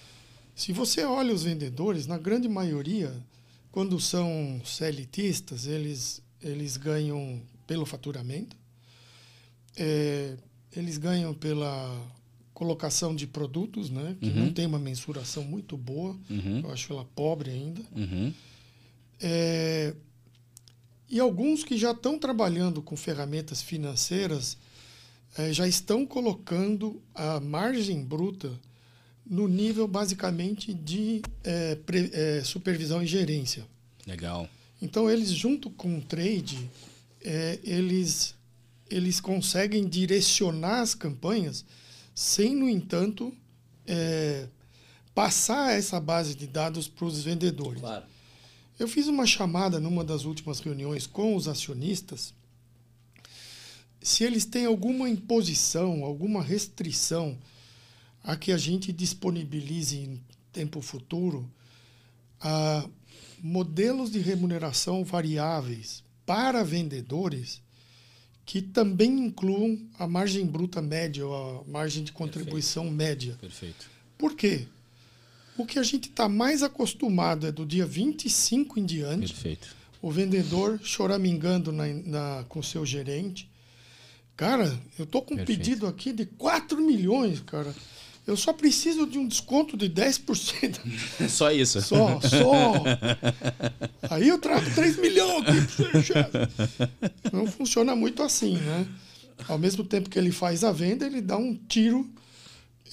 Se você olha os vendedores, na grande maioria, quando são CLTistas, eles, eles ganham pelo faturamento, é, eles ganham pela colocação de produtos, né, que uhum. não tem uma mensuração muito boa, uhum. eu acho ela pobre ainda. Uhum. É, e alguns que já estão trabalhando com ferramentas financeiras é, já estão colocando a margem bruta no nível basicamente de é, pre, é, supervisão e gerência. Legal. Então eles junto com o trade, é, eles eles conseguem direcionar as campanhas sem, no entanto, é, passar essa base de dados para os vendedores. Claro. Eu fiz uma chamada numa das últimas reuniões com os acionistas se eles têm alguma imposição, alguma restrição a que a gente disponibilize em tempo futuro a modelos de remuneração variáveis para vendedores que também incluam a margem bruta média, ou a margem de contribuição Perfeito. média. Perfeito. Por quê? O que a gente está mais acostumado é do dia 25 em diante. Perfeito. O vendedor choramingando na, na, com seu gerente. Cara, eu tô com um pedido aqui de 4 milhões, cara. Eu só preciso de um desconto de 10%. Só isso. Só, só. Aí eu trago 3 milhões aqui Não funciona muito assim, né? Ao mesmo tempo que ele faz a venda, ele dá um tiro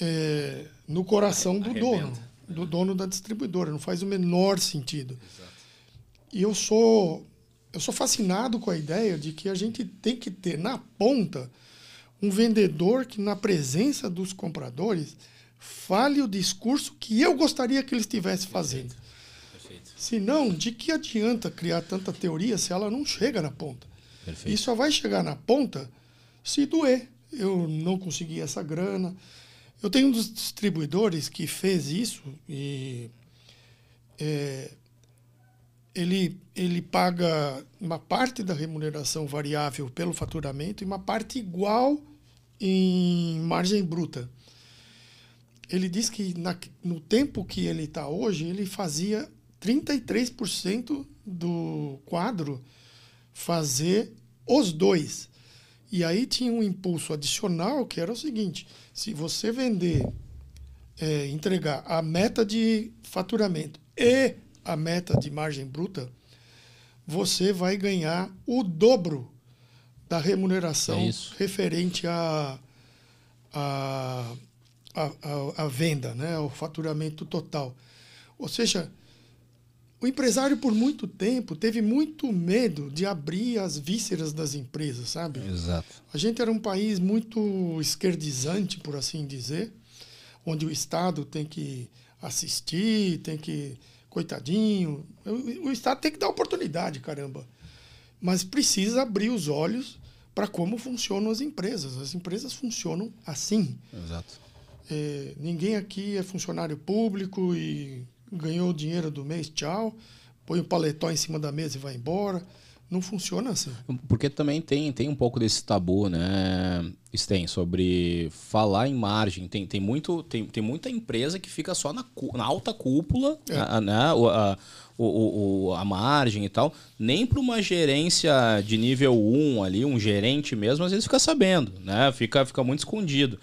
é, no coração do dono, do dono da distribuidora. Não faz o menor sentido. Exato. E eu sou, eu sou fascinado com a ideia de que a gente tem que ter na ponta um vendedor que, na presença dos compradores, fale o discurso que eu gostaria que ele estivesse fazendo. Perfeito. Se não, de que adianta criar tanta teoria se ela não chega na ponta? Perfeito. E só vai chegar na ponta se doer. Eu não consegui essa grana. Eu tenho um dos distribuidores que fez isso e é, ele, ele paga uma parte da remuneração variável pelo faturamento e uma parte igual em margem bruta. ele diz que na, no tempo que ele está hoje, ele fazia 33% do quadro fazer os dois. E aí tinha um impulso adicional que era o seguinte: se você vender, é, entregar a meta de faturamento e a meta de margem bruta, você vai ganhar o dobro da remuneração é referente a, a, a, a, a venda, né, o faturamento total. Ou seja, o empresário, por muito tempo, teve muito medo de abrir as vísceras das empresas, sabe? Exato. A gente era um país muito esquerdizante, por assim dizer, onde o Estado tem que assistir, tem que. Coitadinho. O Estado tem que dar oportunidade, caramba. Mas precisa abrir os olhos para como funcionam as empresas. As empresas funcionam assim. Exato. É, ninguém aqui é funcionário público e ganhou o dinheiro do mês, tchau, põe o paletó em cima da mesa e vai embora. Não funciona assim. Porque também tem, tem um pouco desse tabu, né, Sten, sobre falar em margem. Tem, tem, muito, tem, tem muita empresa que fica só na, na alta cúpula, é. a, né, a, o, o, a margem e tal. Nem para uma gerência de nível 1 ali, um gerente mesmo, às vezes fica sabendo, né? Fica, fica muito escondido.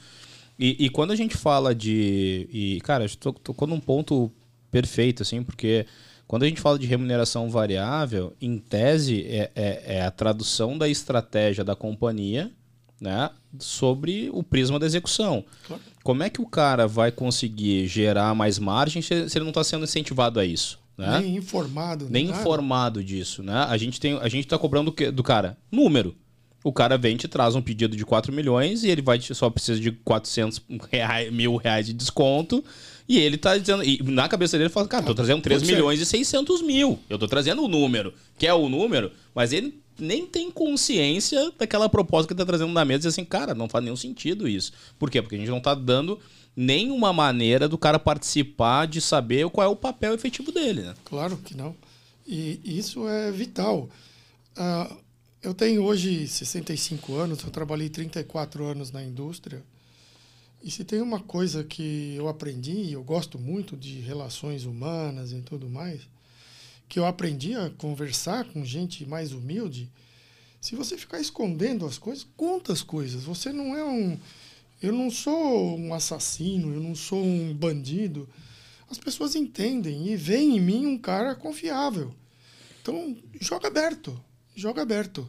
E, e quando a gente fala de. E, cara, estou tocou num ponto perfeito, assim, porque quando a gente fala de remuneração variável, em tese, é, é, é a tradução da estratégia da companhia né, sobre o prisma da execução. Claro. Como é que o cara vai conseguir gerar mais margem se ele não está sendo incentivado a isso? Né? Nem informado. Nem nada. informado disso. Né? A gente tem, a gente está cobrando do cara número. O cara vem te traz um pedido de 4 milhões e ele vai só precisa de 400 reais, mil reais de desconto e ele tá dizendo. E na cabeça dele ele fala, cara, tô trazendo 3 milhões e 600 mil. Eu tô trazendo o número, que é o número, mas ele nem tem consciência daquela proposta que ele tá trazendo na mesa e assim, cara, não faz nenhum sentido isso. Por quê? Porque a gente não tá dando nenhuma maneira do cara participar de saber qual é o papel efetivo dele, né? Claro que não. E isso é vital. Uh, eu tenho hoje 65 anos, eu trabalhei 34 anos na indústria. E se tem uma coisa que eu aprendi, e eu gosto muito de relações humanas e tudo mais, que eu aprendi a conversar com gente mais humilde, se você ficar escondendo as coisas, conta as coisas. Você não é um. Eu não sou um assassino, eu não sou um bandido. As pessoas entendem e veem em mim um cara confiável. Então, joga aberto. Joga aberto.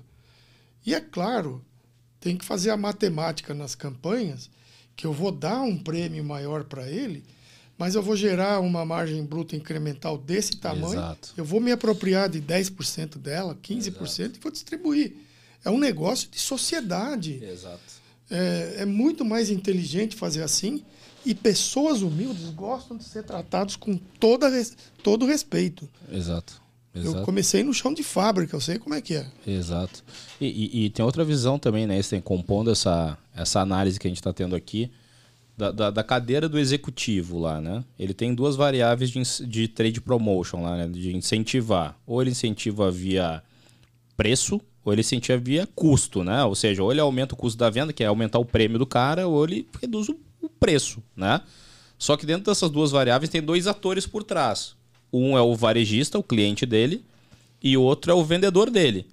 E é claro, tem que fazer a matemática nas campanhas que eu vou dar um prêmio maior para ele, mas eu vou gerar uma margem bruta incremental desse tamanho, Exato. eu vou me apropriar de 10% dela, 15% Exato. e vou distribuir. É um negócio de sociedade. É, é muito mais inteligente fazer assim e pessoas humildes gostam de ser tratados com toda, todo respeito. Exato. Exato. Eu comecei no chão de fábrica, eu sei como é que é. Exato. E, e, e tem outra visão também, né? Tem compondo essa, essa análise que a gente está tendo aqui da, da, da, cadeira do executivo lá, né? Ele tem duas variáveis de, de trade promotion lá, né? De incentivar. Ou ele incentiva via preço, ou ele incentiva via custo, né? Ou seja, ou ele aumenta o custo da venda, que é aumentar o prêmio do cara, ou ele reduz o, o preço, né? Só que dentro dessas duas variáveis tem dois atores por trás. Um é o varejista, o cliente dele, e o outro é o vendedor dele.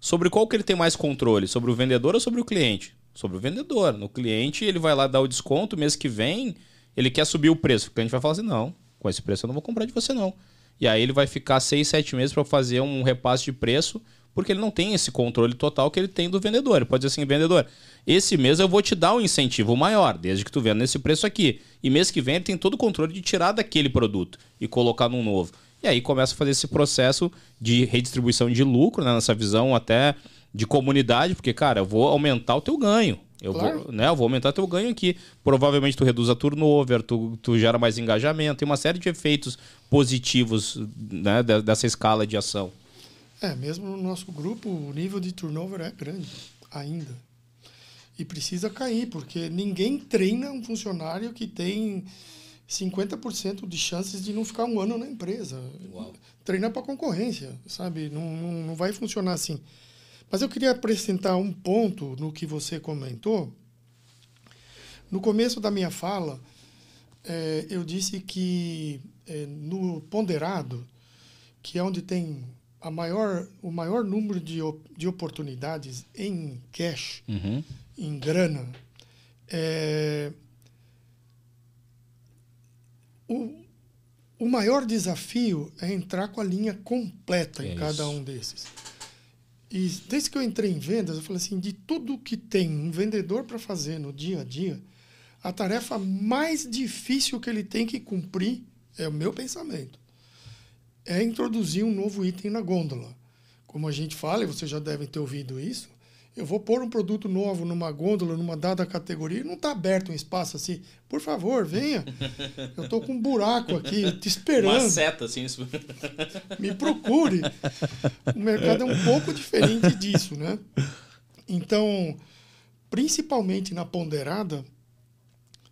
Sobre qual que ele tem mais controle? Sobre o vendedor ou sobre o cliente? Sobre o vendedor. No cliente, ele vai lá dar o desconto, mês que vem, ele quer subir o preço. O cliente vai falar assim: não, com esse preço eu não vou comprar de você, não. E aí ele vai ficar seis, sete meses para fazer um repasse de preço, porque ele não tem esse controle total que ele tem do vendedor. Ele pode dizer assim, vendedor, esse mês eu vou te dar um incentivo maior, desde que tu venda nesse preço aqui. E mês que vem ele tem todo o controle de tirar daquele produto e colocar num novo. E aí começa a fazer esse processo de redistribuição de lucro, né, nessa visão até de comunidade, porque, cara, eu vou aumentar o teu ganho. Eu, claro. vou, né, eu vou aumentar teu ganho aqui. Provavelmente tu reduz a turnover, tu, tu gera mais engajamento, tem uma série de efeitos positivos né, dessa escala de ação. É, mesmo no nosso grupo, o nível de turnover é grande ainda. E precisa cair, porque ninguém treina um funcionário que tem 50% de chances de não ficar um ano na empresa. Uau. Treina para concorrência, sabe? Não, não, não vai funcionar assim. Mas eu queria acrescentar um ponto no que você comentou. No começo da minha fala, é, eu disse que é, no ponderado, que é onde tem a maior, o maior número de, de oportunidades em cash, Uhum. em grana, é, o, o maior desafio é entrar com a linha completa em É cada isso. um desses. E desde que eu entrei em vendas, eu falei assim, de tudo que tem um vendedor para fazer no dia a dia, a tarefa mais difícil que ele tem que cumprir, é o meu pensamento, é introduzir um novo item na gôndola. Como a gente fala, e vocês já devem ter ouvido isso, eu vou pôr um produto novo numa gôndola, numa dada categoria, e não está aberto um espaço assim. Por favor, venha. Eu estou com um buraco aqui, te Uma esperando. seta, assim. Me procure. O mercado é um pouco diferente disso, né? Então, principalmente na ponderada,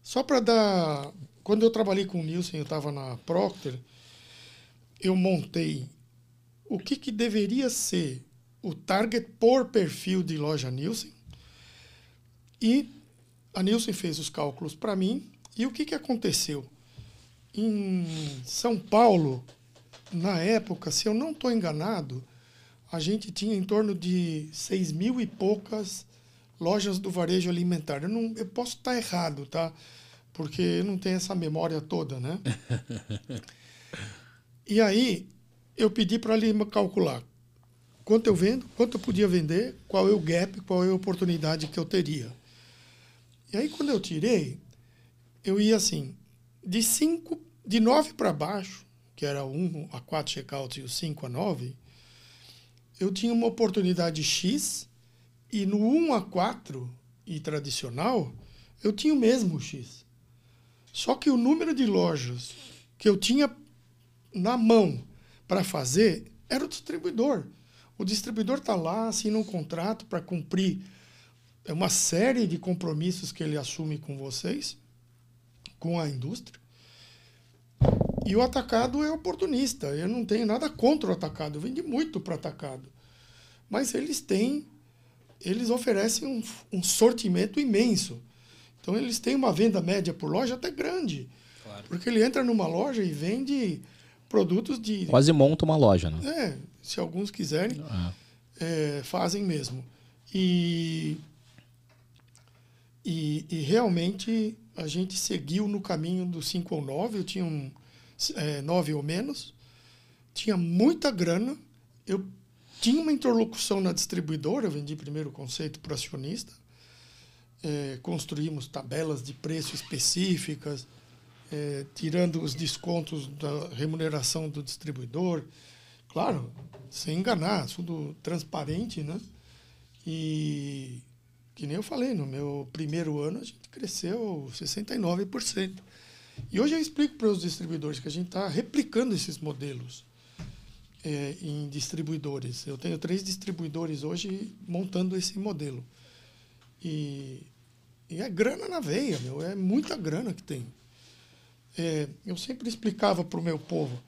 só para dar. Quando eu trabalhei com o Nielsen, eu estava na Procter, eu montei o que, que deveria ser o target por perfil de loja Nielsen. E a Nielsen fez os cálculos para mim. E o que, que aconteceu? Em São Paulo, na época, se eu não estou enganado, a gente tinha em torno de seis mil e poucas lojas do varejo alimentar. Eu, não, eu posso estar errado, tá? Porque eu não tenho essa memória toda, né? e aí, eu pedi para ele calcular quanto eu vendo, quanto eu podia vender, qual é o gap, qual é a oportunidade que eu teria. E aí, quando eu tirei, eu ia assim, de 5, de 9 para baixo, que era 1 a 4 checkouts e o 5 a 9, eu tinha uma oportunidade X, e no 1 a 4 e tradicional, eu tinha o mesmo X. Só que o número de lojas que eu tinha na mão para fazer era o distribuidor. O distribuidor está lá, assina um contrato para cumprir é uma série de compromissos que ele assume com vocês, com a indústria. E o atacado é oportunista. Eu não tenho nada contra o atacado. Eu vendi muito para atacado. Mas eles têm, eles oferecem um, um sortimento imenso. Então eles têm uma venda média por loja até grande. Claro. Porque ele entra numa loja e vende produtos de. Quase monta uma loja, né? É, se alguns quiserem, Ah, é, fazem mesmo. E, e, e realmente a gente seguiu no caminho do 5 ou 9, eu tinha um é, 9 ou menos, tinha muita grana, eu tinha uma interlocução na distribuidora, eu vendi primeiro o conceito para acionista, é, construímos tabelas de preço específicas, é, tirando os descontos da remuneração do distribuidor, claro, sem enganar, tudo transparente, né? E que nem eu falei, no meu primeiro ano a gente cresceu 69%. E hoje eu explico para os distribuidores que a gente está replicando esses modelos é, em distribuidores. Eu tenho três distribuidores hoje montando esse modelo. E, e é grana na veia, meu, é muita grana que tem. É, eu sempre explicava para o meu povo,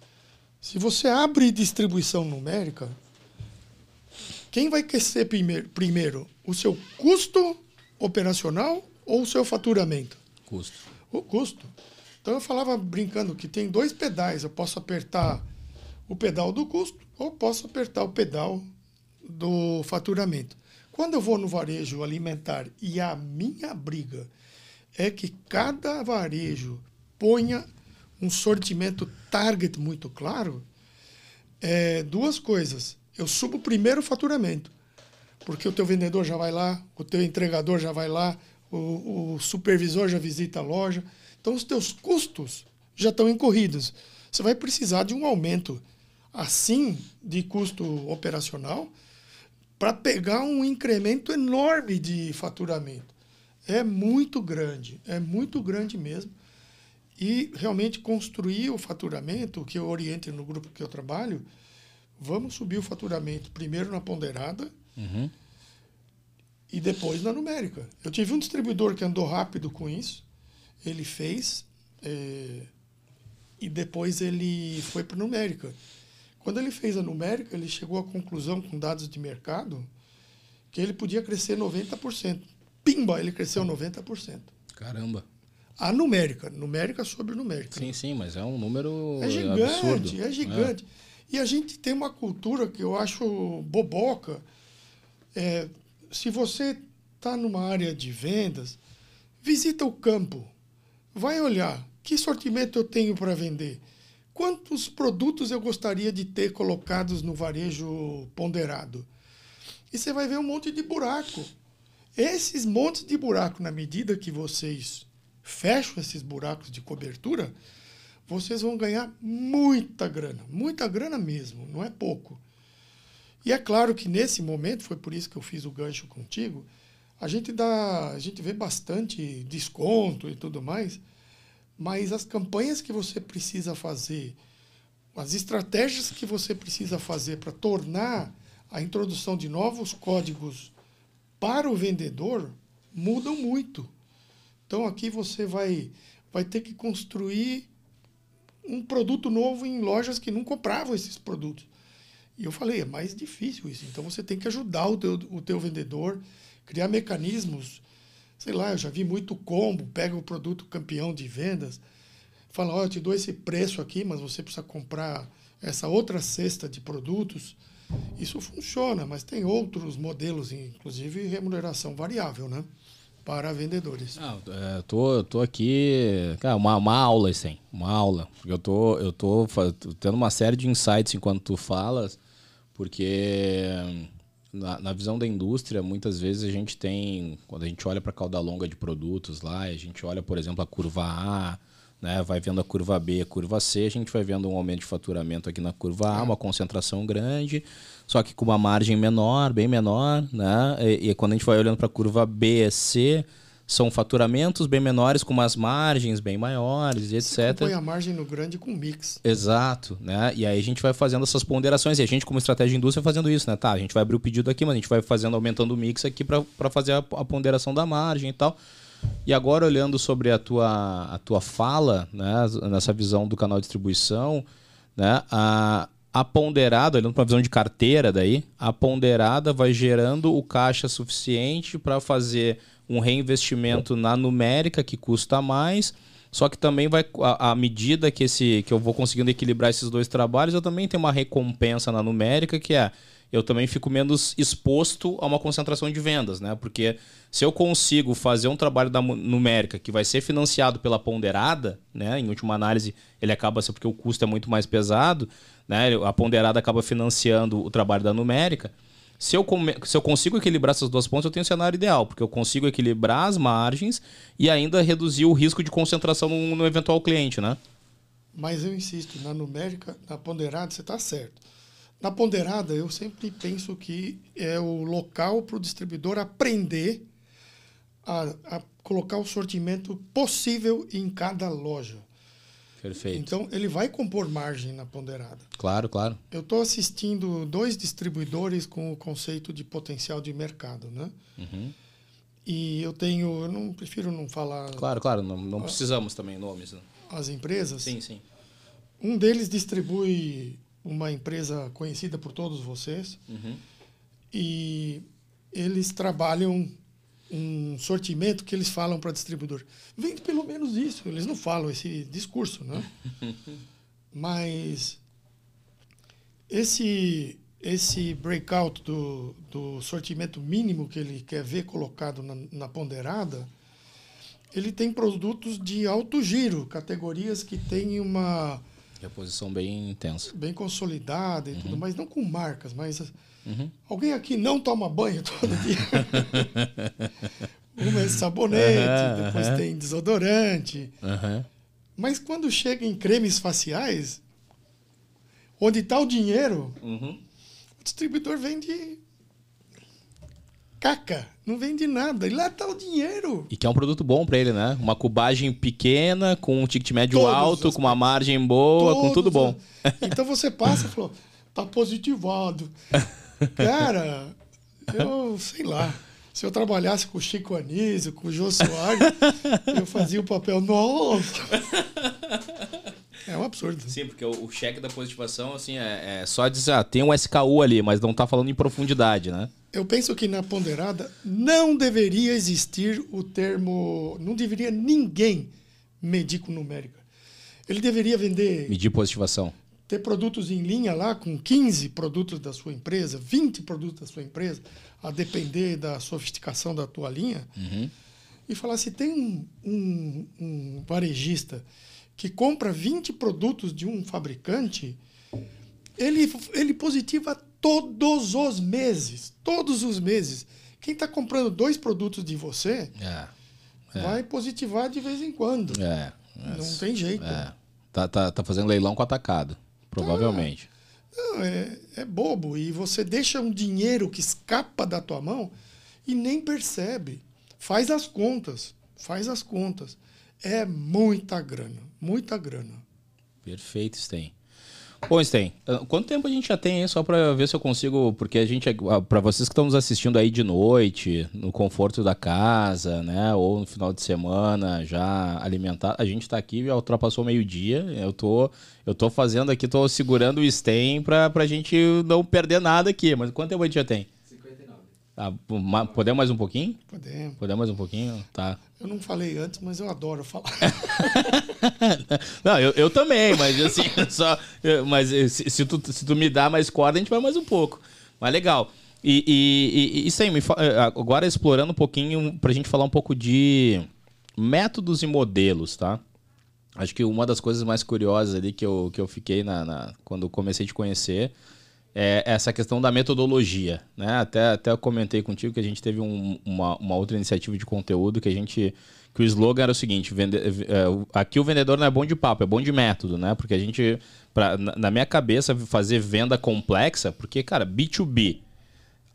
se você abre distribuição numérica, quem vai crescer primeiro, primeiro? O seu custo operacional ou o seu faturamento? custo. O custo. Então eu falava brincando que tem dois pedais. Eu posso apertar o pedal do custo ou posso apertar o pedal do faturamento. Quando eu vou no varejo alimentar e a minha briga é que cada varejo ponha um sortimento target muito claro, é, duas coisas. Eu subo primeiro o faturamento, porque o teu vendedor já vai lá, o teu entregador já vai lá, o, o supervisor já visita a loja. Então, os teus custos já estão incorridos. Você vai precisar de um aumento assim de custo operacional para pegar um incremento enorme de faturamento. É muito grande, é muito grande mesmo. E realmente construir o faturamento, que eu oriento no grupo que eu trabalho, vamos subir o faturamento primeiro na ponderada Uhum. e depois na numérica. Eu tive um distribuidor que andou rápido com isso, ele fez é, e depois ele foi para numérica. Quando ele fez a numérica, ele chegou à conclusão com dados de mercado que ele podia crescer 90%. Pimba, ele cresceu 90%. Caramba. A numérica, numérica sobre numérica. Sim, sim, mas é um número é gigante, absurdo. é gigante. É. E a gente tem uma cultura que eu acho boboca. É, se você está numa área de vendas, visita o campo, vai olhar que sortimento eu tenho para vender, quantos produtos eu gostaria de ter colocados no varejo ponderado. E você vai ver um monte de buraco. Esses montes de buraco, na medida que vocês fecham esses buracos de cobertura, vocês vão ganhar muita grana, muita grana mesmo, não é pouco. E é claro que nesse momento, foi por isso que eu fiz o gancho contigo, a gente dá, a gente vê bastante desconto e tudo mais, mas as campanhas que você precisa fazer, as estratégias que você precisa fazer para tornar a introdução de novos códigos para o vendedor mudam muito. Então aqui você vai, vai ter que construir um produto novo em lojas que não compravam esses produtos. E eu falei, é mais difícil isso. Então você tem que ajudar o teu, o teu vendedor, criar mecanismos. Sei lá, eu já vi muito combo, pega o produto campeão de vendas, fala, ó, eu te dou esse preço aqui, mas você precisa comprar essa outra cesta de produtos. Isso funciona, mas tem outros modelos, inclusive remuneração variável, né? Para vendedores. Ah, é, tô, tô aqui. Cara, uma, uma aula, assim. Uma aula. Eu tô, eu tô tendo uma série de insights enquanto tu falas, porque na, na, visão da indústria, muitas vezes a gente tem, quando a gente olha para a cauda longa de produtos lá, a gente olha, por exemplo, a curva A, né, vai vendo a curva B, a curva C, a gente vai vendo um aumento de faturamento aqui na curva A, uma concentração grande, só que com uma margem menor, bem menor, né? E, e quando a gente vai olhando para a curva B, C, são faturamentos bem menores com umas margens bem maiores e etc. Você a margem no grande com mix. Exato, né? E aí a gente vai fazendo essas ponderações e a gente como estratégia de indústria fazendo isso, né? Tá, a gente vai abrir o pedido aqui, mas a gente vai fazendo aumentando o mix aqui para fazer a, a ponderação da margem e tal. E agora olhando sobre a tua, a tua fala, né, nessa visão do canal de distribuição, né, a, a ponderada, olhando para a visão de carteira daí, a ponderada vai gerando o caixa suficiente para fazer um reinvestimento na numérica que custa mais, só que também vai à medida que esse que eu vou conseguindo equilibrar esses dois trabalhos, eu também tenho uma recompensa na numérica que é eu também fico menos exposto a uma concentração de vendas, né? Porque se eu consigo fazer um trabalho da numérica que vai ser financiado pela ponderada, né? Em última análise, ele acaba sendo porque o custo é muito mais pesado, né? A ponderada acaba financiando o trabalho da numérica. Se eu, come... se eu consigo equilibrar essas duas pontas, eu tenho o cenário ideal, porque eu consigo equilibrar as margens e ainda reduzir o risco de concentração no, no eventual cliente, né? Mas eu insisto, na numérica, na ponderada, você está certo. Na ponderada, eu sempre penso que é o local para o distribuidor aprender a, a, colocar o sortimento possível em cada loja. Perfeito. Então, ele vai compor margem na ponderada. Claro, claro. Eu estou assistindo dois distribuidores com o conceito de potencial de mercado, né? Uhum. E eu tenho, eu não prefiro não falar. Claro, claro, não, não precisamos também nomes. Né? As empresas. Sim, sim. Um deles distribui uma empresa conhecida por todos vocês. Uhum. E eles trabalham um sortimento que eles falam para distribuidor. Vende pelo menos isso. Eles não falam esse discurso, né? Mas esse esse breakout do, do sortimento mínimo que ele quer ver colocado na, na ponderada, ele tem produtos de alto giro, categorias que têm uma Reposição bem intensa. Bem consolidada e uhum. tudo, mas não com marcas, mas uhum. alguém aqui não toma banho todo dia. Uma é sabonete, uhum, depois tem desodorante. Mas quando chega em cremes faciais, onde está o dinheiro, uhum. o distribuidor vende caca, não vende nada. E lá está o dinheiro. E que é um produto bom para ele, né? Uma cubagem pequena, com um ticket médio Todos alto, com uma margem boa, com tudo bom. Então você passa e falou, tá positivado. Cara, eu sei lá. Se eu trabalhasse com o Chico Anísio, com o Jô Soares, eu fazia o papel nosso. É um absurdo. Sim, porque o, o cheque da positivação, assim, é, é, só dizer, ah, tem um SKU ali, mas não tá falando em profundidade, né? Eu penso que na ponderada não deveria existir o termo. Não deveria ninguém medir com numérica. Ele deveria vender. Medir positivação. Ter produtos em linha lá com 15 produtos da sua empresa, 20 produtos da sua empresa, a depender da sofisticação da tua linha. Uhum. E falar se tem um, um, um varejista que compra 20 produtos de um fabricante, ele, ele positiva todos os meses. Todos os meses. Quem está comprando dois produtos de você É. É. vai positivar de vez em quando. É. Não tem jeito. É. Tá, tá, tá fazendo leilão com atacado. Provavelmente. Não, é, é bobo. E você deixa um dinheiro que escapa da tua mão e nem percebe. Faz as contas. Faz as contas. É muita grana. Muita grana. Perfeito, Sten. Bom, Sten, ah, quanto tempo a gente já tem aí só para ver se eu consigo, porque a gente, para vocês que estão nos assistindo aí de noite, no conforto da casa, né, ou no final de semana, já alimentar, a gente tá aqui, já ultrapassou meio-dia, eu tô, eu tô fazendo aqui, tô segurando o Sten pra, pra gente não perder nada aqui, mas quanto tempo a gente já tem? 59. Ma- podemos mais um pouquinho? Podemos. Podemos mais um pouquinho? Tá. Eu não falei antes, mas eu adoro falar. Não, eu, eu também, mas assim, só. Mas eh, se, se tu, se tu me dá mais corda, a gente vai mais um pouco. Mas legal. E, e, e, me fa- eh, agora explorando um pouquinho pra gente falar um pouco de métodos e modelos, tá? Acho que uma das coisas mais curiosas ali que eu, que eu fiquei na, na- quando comecei a te conhecer é essa questão da metodologia, né? Até, até eu comentei contigo que a gente teve um- uma, uma outra iniciativa de conteúdo que a gente que o slogan era o seguinte: vende, é, aqui o vendedor não é bom de papo, é bom de método, né? Porque a gente, pra, na, minha cabeça, fazer venda complexa, porque cara, B2B,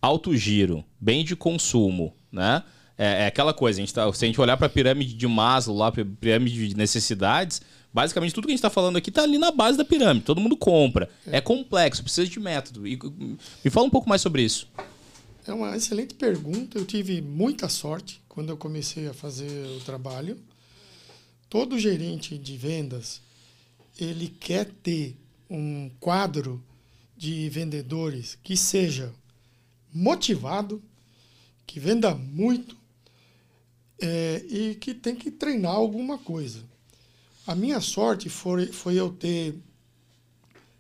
alto giro, bem de consumo, né? É, é aquela coisa, a gente tá, se a gente olhar para a pirâmide de Maslow, lá, pirâmide de necessidades, basicamente tudo que a gente está falando aqui está ali na base da pirâmide, todo mundo compra. É, complexo, precisa de método. E, me fala um pouco mais sobre isso. É uma excelente pergunta. Eu tive muita sorte quando eu comecei a fazer o trabalho. Todo gerente de vendas, ele quer ter um quadro de vendedores que seja motivado, que venda muito é, e que tem que treinar alguma coisa. A minha sorte foi, foi eu ter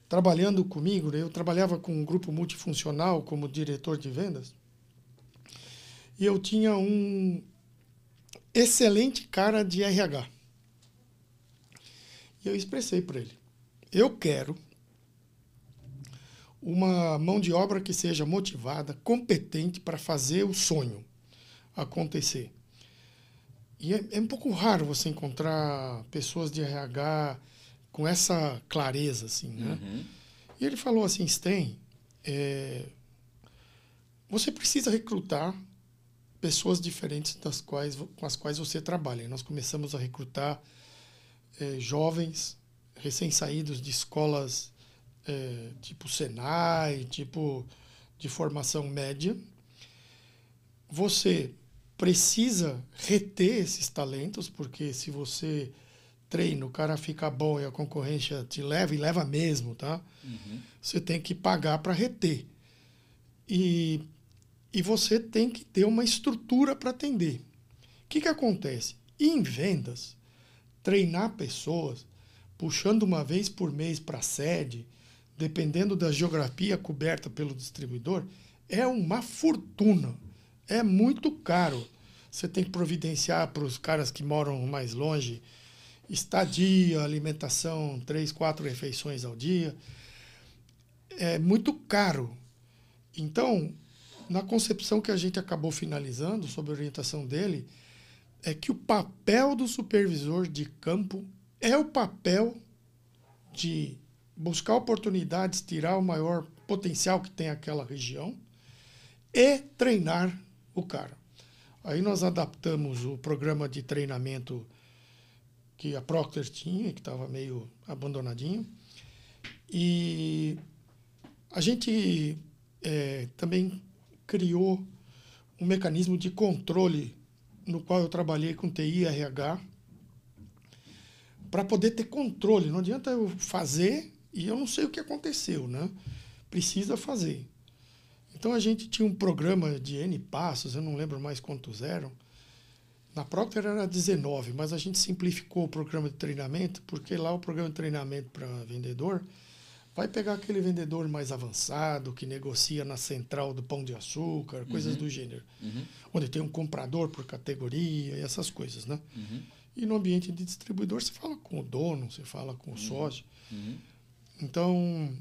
trabalhando comigo, né? eu trabalhava com um grupo multifuncional como diretor de vendas, e eu tinha um excelente cara de RH. E eu expressei para ele: eu quero uma mão de obra que seja motivada, competente para fazer o sonho acontecer. E é, é um pouco raro você encontrar pessoas de RH com essa clareza, assim, né? E ele falou assim, Sten, é, você precisa recrutar pessoas diferentes das quais, com as quais você trabalha. E nós começamos a recrutar é, jovens recém-saídos de escolas é, tipo Senai, tipo de formação média. Você precisa reter esses talentos, porque se você treina, o cara fica bom e a concorrência te leva e leva mesmo, tá? Você tem que pagar para reter. E, e você tem que ter uma estrutura para atender. O que, que acontece? Em vendas, treinar pessoas, puxando uma vez por mês para a sede, dependendo da geografia coberta pelo distribuidor, é uma fortuna. É muito caro. Você tem que providenciar para os caras que moram mais longe estadia, alimentação, três, quatro refeições ao dia. É muito caro. Então, na concepção que a gente acabou finalizando, sob a orientação dele, é que o papel do supervisor de campo é o papel de buscar oportunidades, tirar o maior potencial que tem aquela região e treinar o cara. Aí nós adaptamos o programa de treinamento que a Procter tinha, que estava meio abandonadinho, e a gente é, também criou um mecanismo de controle no qual eu trabalhei com TI e RH para poder ter controle. Não adianta eu fazer e eu não sei o que aconteceu, né? Precisa fazer. Então a gente tinha um programa de N passos, eu não lembro mais quantos eram. Na Procter era 19, mas a gente simplificou o programa de treinamento, porque lá o programa de treinamento para vendedor vai pegar aquele vendedor mais avançado, que negocia na central do pão de açúcar, coisas Uhum. do gênero. Uhum. Onde tem um comprador por categoria e essas coisas, né? Uhum. E no ambiente de distribuidor, você fala com o dono, você fala com o sócio. Uhum. Então,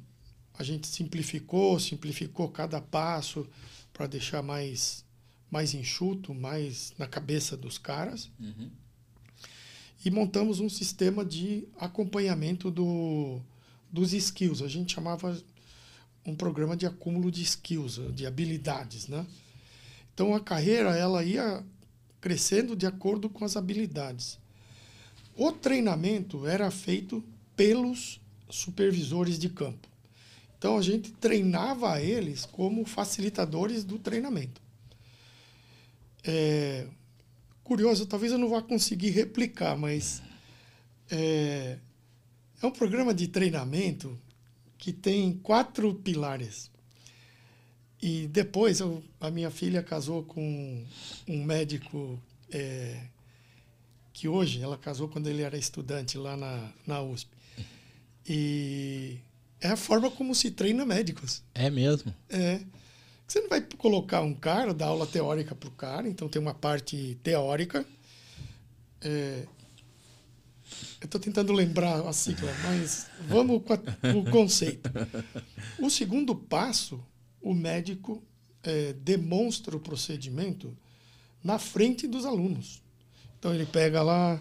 a gente simplificou, simplificou cada passo para deixar mais, mais enxuto, mais na cabeça dos caras. Uhum. E montamos um sistema de acompanhamento do, dos skills. A gente chamava um programa de acúmulo de skills, de habilidades, né? Então, a carreira ela ia crescendo de acordo com as habilidades. O treinamento era feito pelos supervisores de campo. Então a gente treinava eles como facilitadores do treinamento. É, curioso, talvez eu não vá conseguir replicar, mas é, é um programa de treinamento que tem quatro pilares. E depois eu, a minha filha casou com um médico é, que hoje ela casou quando ele era estudante lá na, na USP. E é a forma como se treina médicos. É mesmo? É. Você não vai colocar um cara, dar aula teórica para o cara, então tem uma parte teórica. É, eu estou tentando lembrar a sigla, mas vamos com, a, o conceito. O segundo passo, o médico é, demonstra o procedimento na frente dos alunos. Então ele pega lá,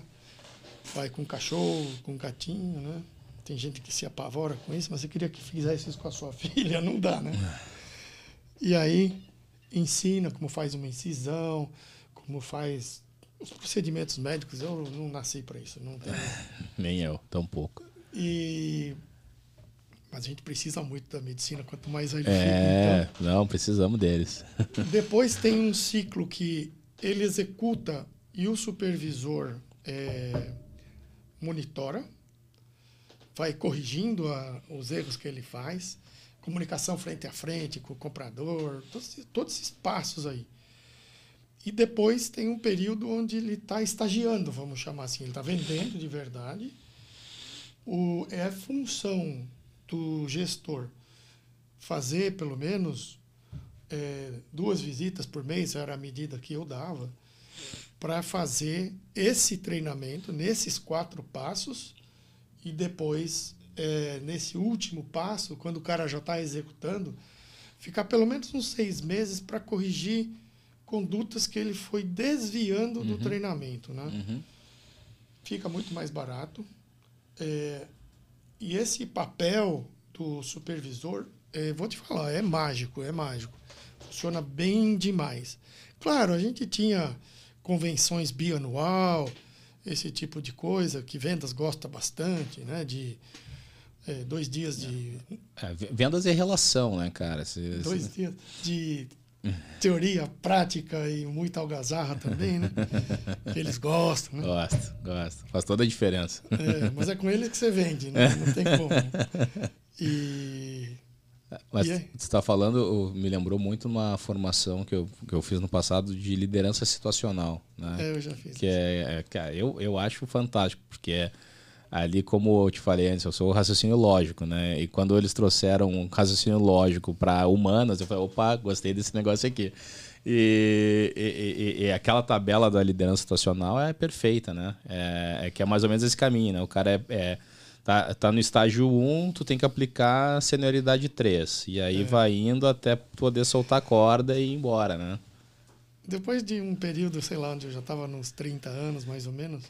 vai com o cachorro, com o gatinho, né? Tem gente que se apavora com isso, mas você queria que fizesse isso com a sua filha, não dá, né? E aí ensina como faz uma incisão, como faz os procedimentos médicos. Eu não nasci para isso, não tenho. Nem eu, tão pouco. E mas a gente precisa muito da medicina, quanto mais velho É, fica. não, precisamos deles. Então, depois tem um ciclo que ele executa e o supervisor é, monitora, vai corrigindo a, os erros que ele faz, comunicação frente a frente com o comprador, todos, todos esses passos aí. E depois tem um período onde ele está estagiando, vamos chamar assim, ele está vendendo de verdade. O, é função do gestor fazer pelo menos é, duas visitas por mês, era a medida que eu dava, para fazer esse treinamento nesses quatro passos e depois, é, nesse último passo, quando o cara já está executando, ficar pelo menos uns seis meses para corrigir condutas que ele foi desviando do treinamento. Né? Uhum. Fica muito mais barato. É, e esse papel do supervisor, é, vou te falar, é mágico, é mágico. Funciona bem demais. Claro, a gente tinha convenções bianual, esse tipo de coisa, que vendas gosta bastante, né? De é, dois dias de. É, vendas é relação, né, cara? Dois dias de teoria, prática e muita algazarra também, né? Que eles gostam, né? Gosto, gosto. Faz toda a diferença. É, mas é com eles que você vende, né? Não tem como. E Mas você está falando, me lembrou muito uma formação que eu, que eu fiz no passado de liderança situacional, né? é, eu já fiz. que é, é eu, eu acho fantástico, porque é ali, como eu te falei antes, eu sou o raciocínio lógico, né? E quando eles trouxeram um raciocínio lógico para humanas, eu falei, opa, gostei desse negócio aqui. E, e- e- e aquela tabela da liderança situacional é perfeita, né? É, é que é mais ou menos esse caminho, né? O cara é, é- tá, tá no estágio 1, tu tem que aplicar senioridade 3. E aí vai indo até poder soltar a corda e ir embora, né? Depois de um período, sei lá, onde eu já estava nos 30 anos, mais ou menos,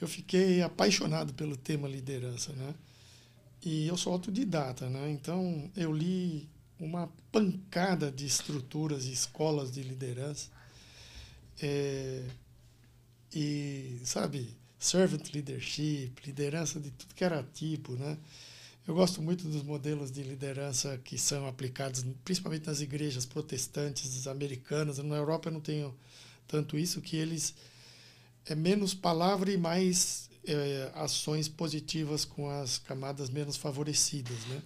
eu fiquei apaixonado pelo tema liderança, né? E eu sou autodidata, né? Então, eu li uma pancada de estruturas e escolas de liderança. É, e, sabe, servant leadership, liderança de tudo que era tipo, né? Eu gosto muito dos modelos de liderança que são aplicados principalmente nas igrejas protestantes americanas. Na Europa eu não tenho tanto isso, que eles é menos palavra e mais é, ações positivas com as camadas menos favorecidas, né?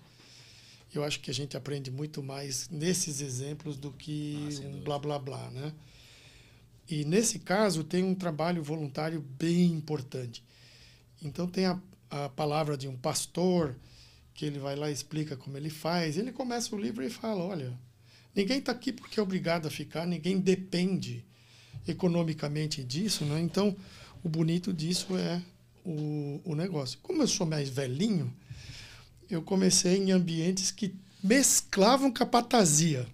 Eu acho que a gente aprende muito mais nesses exemplos do que Ah, um blá blá blá, né? E nesse caso tem um trabalho voluntário bem importante. Então tem a, a palavra de um pastor que ele vai lá e explica como ele faz. Ele começa o livro e fala: olha, ninguém está aqui porque é obrigado a ficar, ninguém depende economicamente disso, né? Então o bonito disso é o, o negócio. Como eu sou mais velhinho, eu comecei em ambientes que mesclavam capatazia.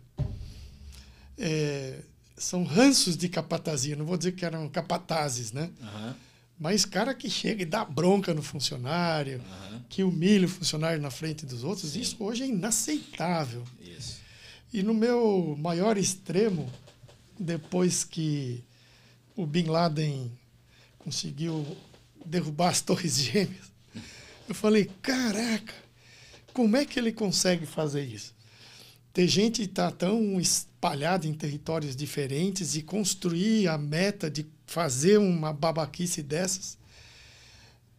É, são ranços de capatazia, não vou dizer que eram capatazes, né? Uhum. Mas cara que chega e dá bronca no funcionário, uhum. que humilha o funcionário na frente dos outros, Sim. isso hoje é inaceitável. Isso. E no meu maior extremo, depois que o Bin Laden conseguiu derrubar as Torres Gêmeas, eu falei: caraca, como é que ele consegue fazer isso? Ter gente está tão espalhada em territórios diferentes e construir a meta de fazer uma babaquice dessas.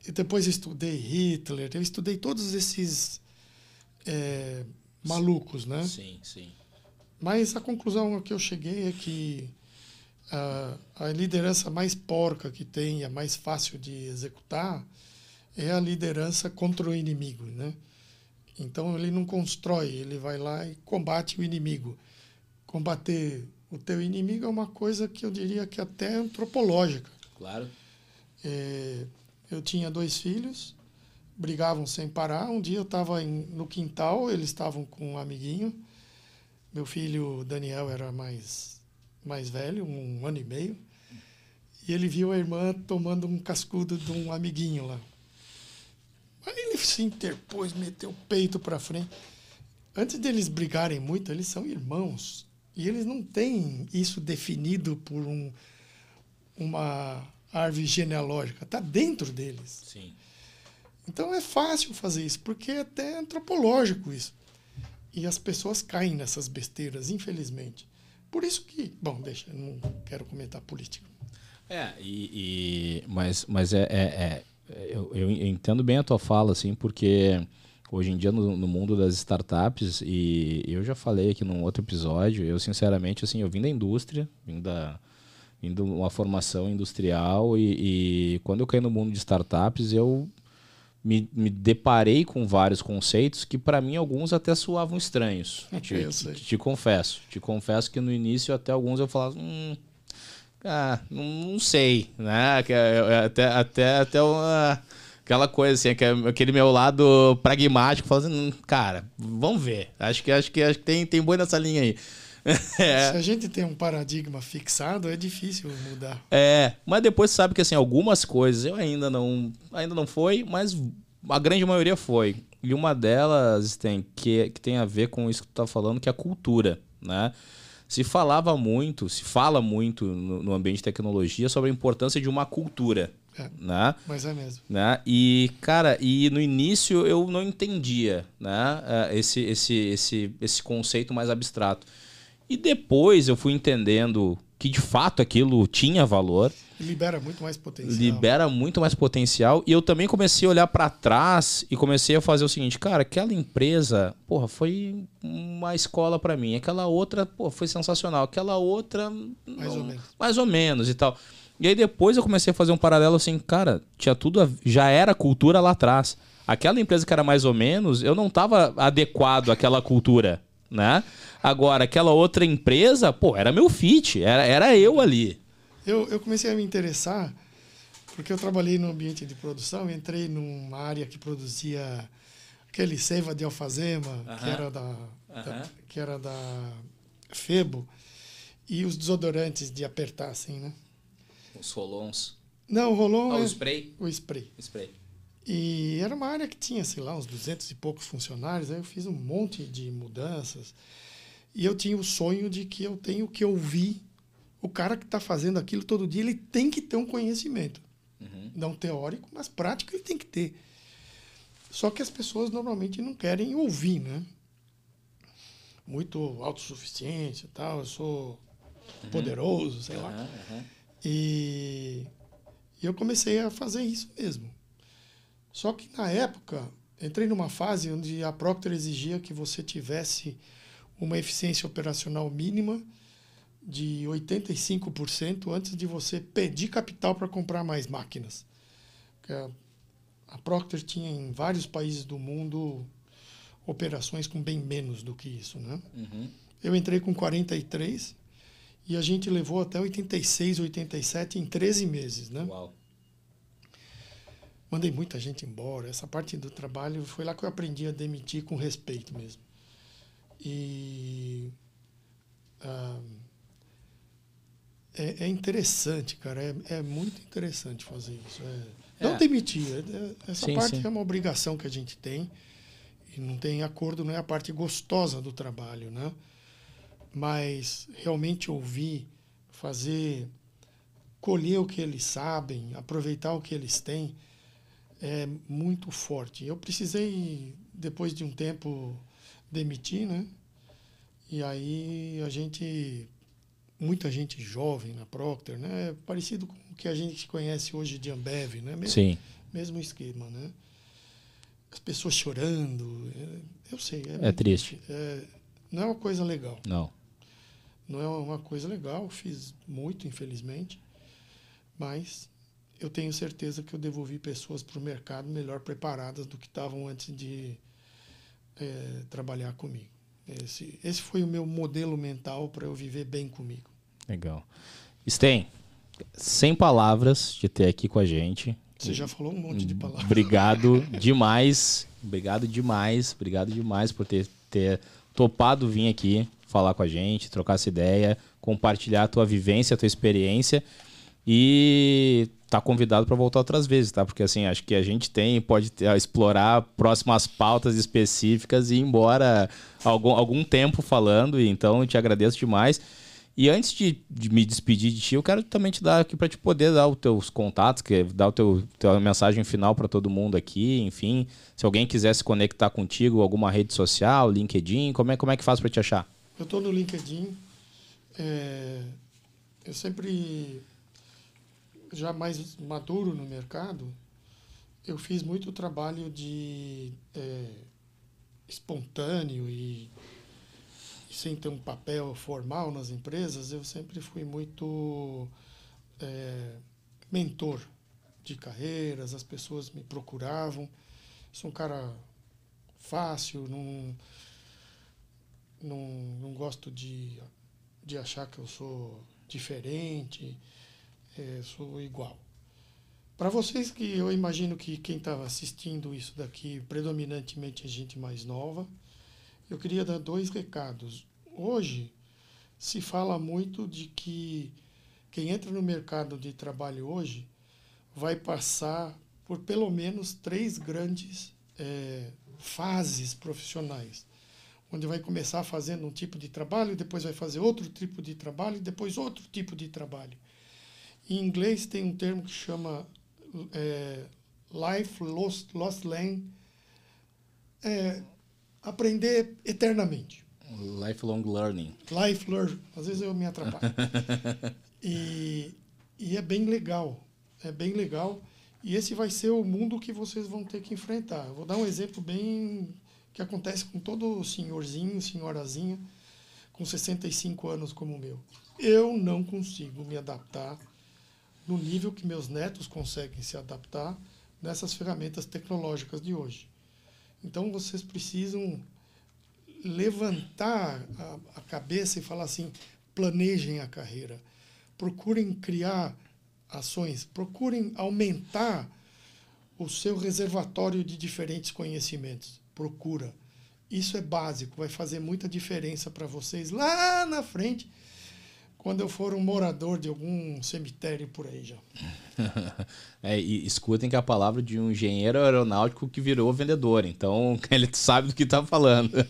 E depois eu estudei Hitler, eu estudei todos esses é, malucos, né? Sim, sim. Mas a conclusão a que eu cheguei é que a, a liderança mais porca que tem, a mais fácil de executar, é a liderança contra o inimigo, né? Então ele não constrói, ele vai lá e combate o inimigo. Combater o teu inimigo é uma coisa que eu diria que até é antropológica. Claro. É, eu tinha dois filhos, brigavam sem parar. Um dia eu estava no quintal, eles estavam com um amiguinho. Meu filho Daniel era mais, mais velho, um ano e meio. E ele viu a irmã tomando um cascudo de um amiguinho lá. Aí ele se interpôs, meteu o peito para frente. Antes deles brigarem muito, eles são irmãos. E eles não têm isso definido por um, uma árvore genealógica. Está dentro deles. Sim. Então é fácil fazer isso, porque é até antropológico isso. E as pessoas caem nessas besteiras, infelizmente. Por isso que. Bom, deixa, não quero comentar política. É, e, e mas, mas é, é, é eu, eu, entendo bem a tua fala, assim, porque hoje em dia no, no, mundo das startups, e eu já falei aqui num outro episódio, eu sinceramente, assim, eu vim da indústria, vim da vim de uma formação industrial e, e quando eu caí no mundo de startups, eu me, me deparei com vários conceitos que para mim alguns até soavam estranhos. te, te, te, confesso. Te confesso que no início até alguns eu falava, hum, ah, não, não sei, né? Até, até, até uma, aquela coisa assim, aquele meu lado pragmático, falando assim, hum, cara, vamos ver. Acho que, acho que, acho que tem, tem boi nessa linha aí. É. Se a gente tem um paradigma fixado, é difícil mudar. É, mas depois sabe que assim, algumas coisas eu ainda não, ainda não foi, mas a grande maioria foi. E uma delas tem que, que tem a ver com isso que tu tá falando, que é a cultura, né? Se falava muito, se fala muito no, no ambiente de tecnologia sobre a importância de uma cultura. É, né? Mas é mesmo. Né? E, cara, e no início eu não entendia né? É, esse, esse, esse, esse conceito mais abstrato. E depois eu fui entendendo que de fato aquilo tinha valor. Libera muito mais potencial. Libera muito mais potencial. E eu também comecei a olhar para trás e comecei a fazer o seguinte, cara, aquela empresa, porra, foi uma escola para mim. Aquela outra, pô, foi sensacional. Aquela outra, mais não, ou menos. Mais ou menos e tal. E aí depois eu comecei a fazer um paralelo assim, cara, tinha tudo, já era cultura lá atrás. Aquela empresa que era mais ou menos, eu não estava adequado àquela cultura, né? Agora, aquela outra empresa, pô, era meu fit, era, era eu ali. Eu, eu comecei a me interessar porque eu trabalhei no ambiente de produção, entrei numa área que produzia aquele seiva de alfazema, uh -huh. que era da, uh -huh. da, que era da Febo, e os desodorantes de apertar assim, né? Os rolons. Não, o rolon ah, é o spray. O spray. Spray. E era uma área que tinha, sei lá, uns 200 e poucos funcionários, aí eu fiz um monte de mudanças. E eu tinha o sonho de que eu tenho que ouvir o cara que está fazendo aquilo todo dia, ele tem que ter um conhecimento. Uhum. Não teórico, mas prático ele tem que ter. Só que as pessoas normalmente não querem ouvir, né? Muito autossuficiente e tal, eu sou uhum. poderoso, sei uhum, lá. E, e eu comecei a fazer isso mesmo. Só que na época, entrei numa fase onde a Procter exigia que você tivesse uma eficiência operacional mínima de 85% antes de você pedir capital para comprar mais máquinas. A, Procter tinha em vários países do mundo operações com bem menos do que isso. Né? Uhum. Eu entrei com 43 e a gente levou até 86, 87 em 13 meses. Né? Uau. Mandei muita gente embora. Essa parte do trabalho foi lá que eu aprendi a demitir com respeito mesmo. E. Ah, é, é, interessante, cara. É, é, muito interessante fazer isso. É, não é. demitir. É, essa sim, parte sim. é uma obrigação que a gente tem. E não tem acordo, não é a parte gostosa do trabalho, né? Mas realmente ouvir, fazer, colher o que eles sabem, aproveitar o que eles têm, é muito forte. Eu precisei, depois de um tempo, demitir, né? E aí a gente muita gente jovem na Procter, né? É parecido com o que a gente conhece hoje de Ambev, né? Mesmo, Sim. Mesmo esquema, né? As pessoas chorando, é, eu sei. É, é triste. É, não é uma coisa legal. Não. Não é uma coisa legal, fiz muito, infelizmente, mas eu tenho certeza que eu devolvi pessoas para o mercado melhor preparadas do que estavam antes de é, trabalhar comigo. Esse, esse foi o meu modelo mental para eu viver bem comigo. Legal. Sten, sem palavras de ter aqui com a gente. Você já falou um monte de palavras. Obrigado demais. Obrigado demais. Obrigado demais por ter, ter topado vir aqui falar com a gente, trocar essa ideia, compartilhar a tua vivência, a tua experiência. E tá convidado para voltar outras vezes, tá? Porque assim, acho que a gente tem, pode ter, explorar próximas pautas específicas e ir embora algum, algum tempo falando, e então eu te agradeço demais. E antes de, de, me despedir de ti, eu quero também te dar aqui para te poder dar os teus contatos, que dar o teu tua mensagem final para todo mundo aqui, enfim, se alguém quiser se conectar contigo, alguma rede social, LinkedIn, como é como é que faz para te achar? Eu estou no LinkedIn. É, eu sempre já mais maduro no mercado, eu fiz muito trabalho de é, espontâneo e, e, sem ter um papel formal nas empresas, eu sempre fui muito é, mentor de carreiras, as pessoas me procuravam. Sou um cara fácil, não, não, não gosto de, de achar que eu sou diferente é, sou igual. Para vocês que eu imagino que quem estava assistindo isso daqui, predominantemente é gente mais nova, eu queria dar dois recados. Hoje se fala muito de que quem entra no mercado de trabalho hoje vai passar por pelo menos três grandes é, fases profissionais, onde vai começar fazendo um tipo de trabalho, depois vai fazer outro tipo de trabalho, depois outro tipo de trabalho. Em inglês tem um termo que chama é, Life Lost, Lost Lane, é, aprender eternamente. Lifelong learning. Life learn. Às vezes eu me atrapalho. e, e é bem legal. É bem legal. E esse vai ser o mundo que vocês vão ter que enfrentar. Eu vou dar um exemplo bem que acontece com todo senhorzinho, senhorazinha, com 65 anos como o meu. Eu não consigo me adaptar no nível que meus netos conseguem se adaptar nessas ferramentas tecnológicas de hoje. Então vocês precisam levantar a, a cabeça e falar assim: planejem a carreira, procurem criar ações, procurem aumentar o seu reservatório de diferentes conhecimentos. Procura. Isso é básico, vai fazer muita diferença para vocês lá na frente quando eu for um morador de algum cemitério por aí já. é, e escutem que é a palavra de um engenheiro aeronáutico que virou vendedor, então ele sabe do que está falando.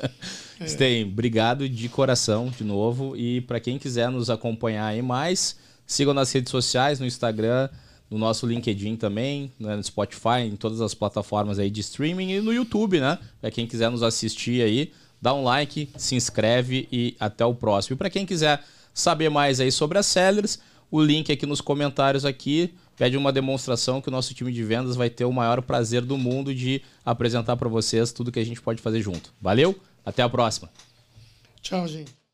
É. Obrigado de coração de novo e para quem quiser nos acompanhar aí mais, sigam nas redes sociais, no Instagram, no nosso LinkedIn também, né, no Spotify, em todas as plataformas aí de streaming e no YouTube, né? Para quem quiser nos assistir aí, dá um like, se inscreve e até o próximo. E para quem quiser saber mais aí sobre as sellers, o link aqui nos comentários aqui pede uma demonstração que o nosso time de vendas vai ter o maior prazer do mundo de apresentar para vocês tudo que a gente pode fazer junto. Valeu? Até a próxima. Tchau, gente.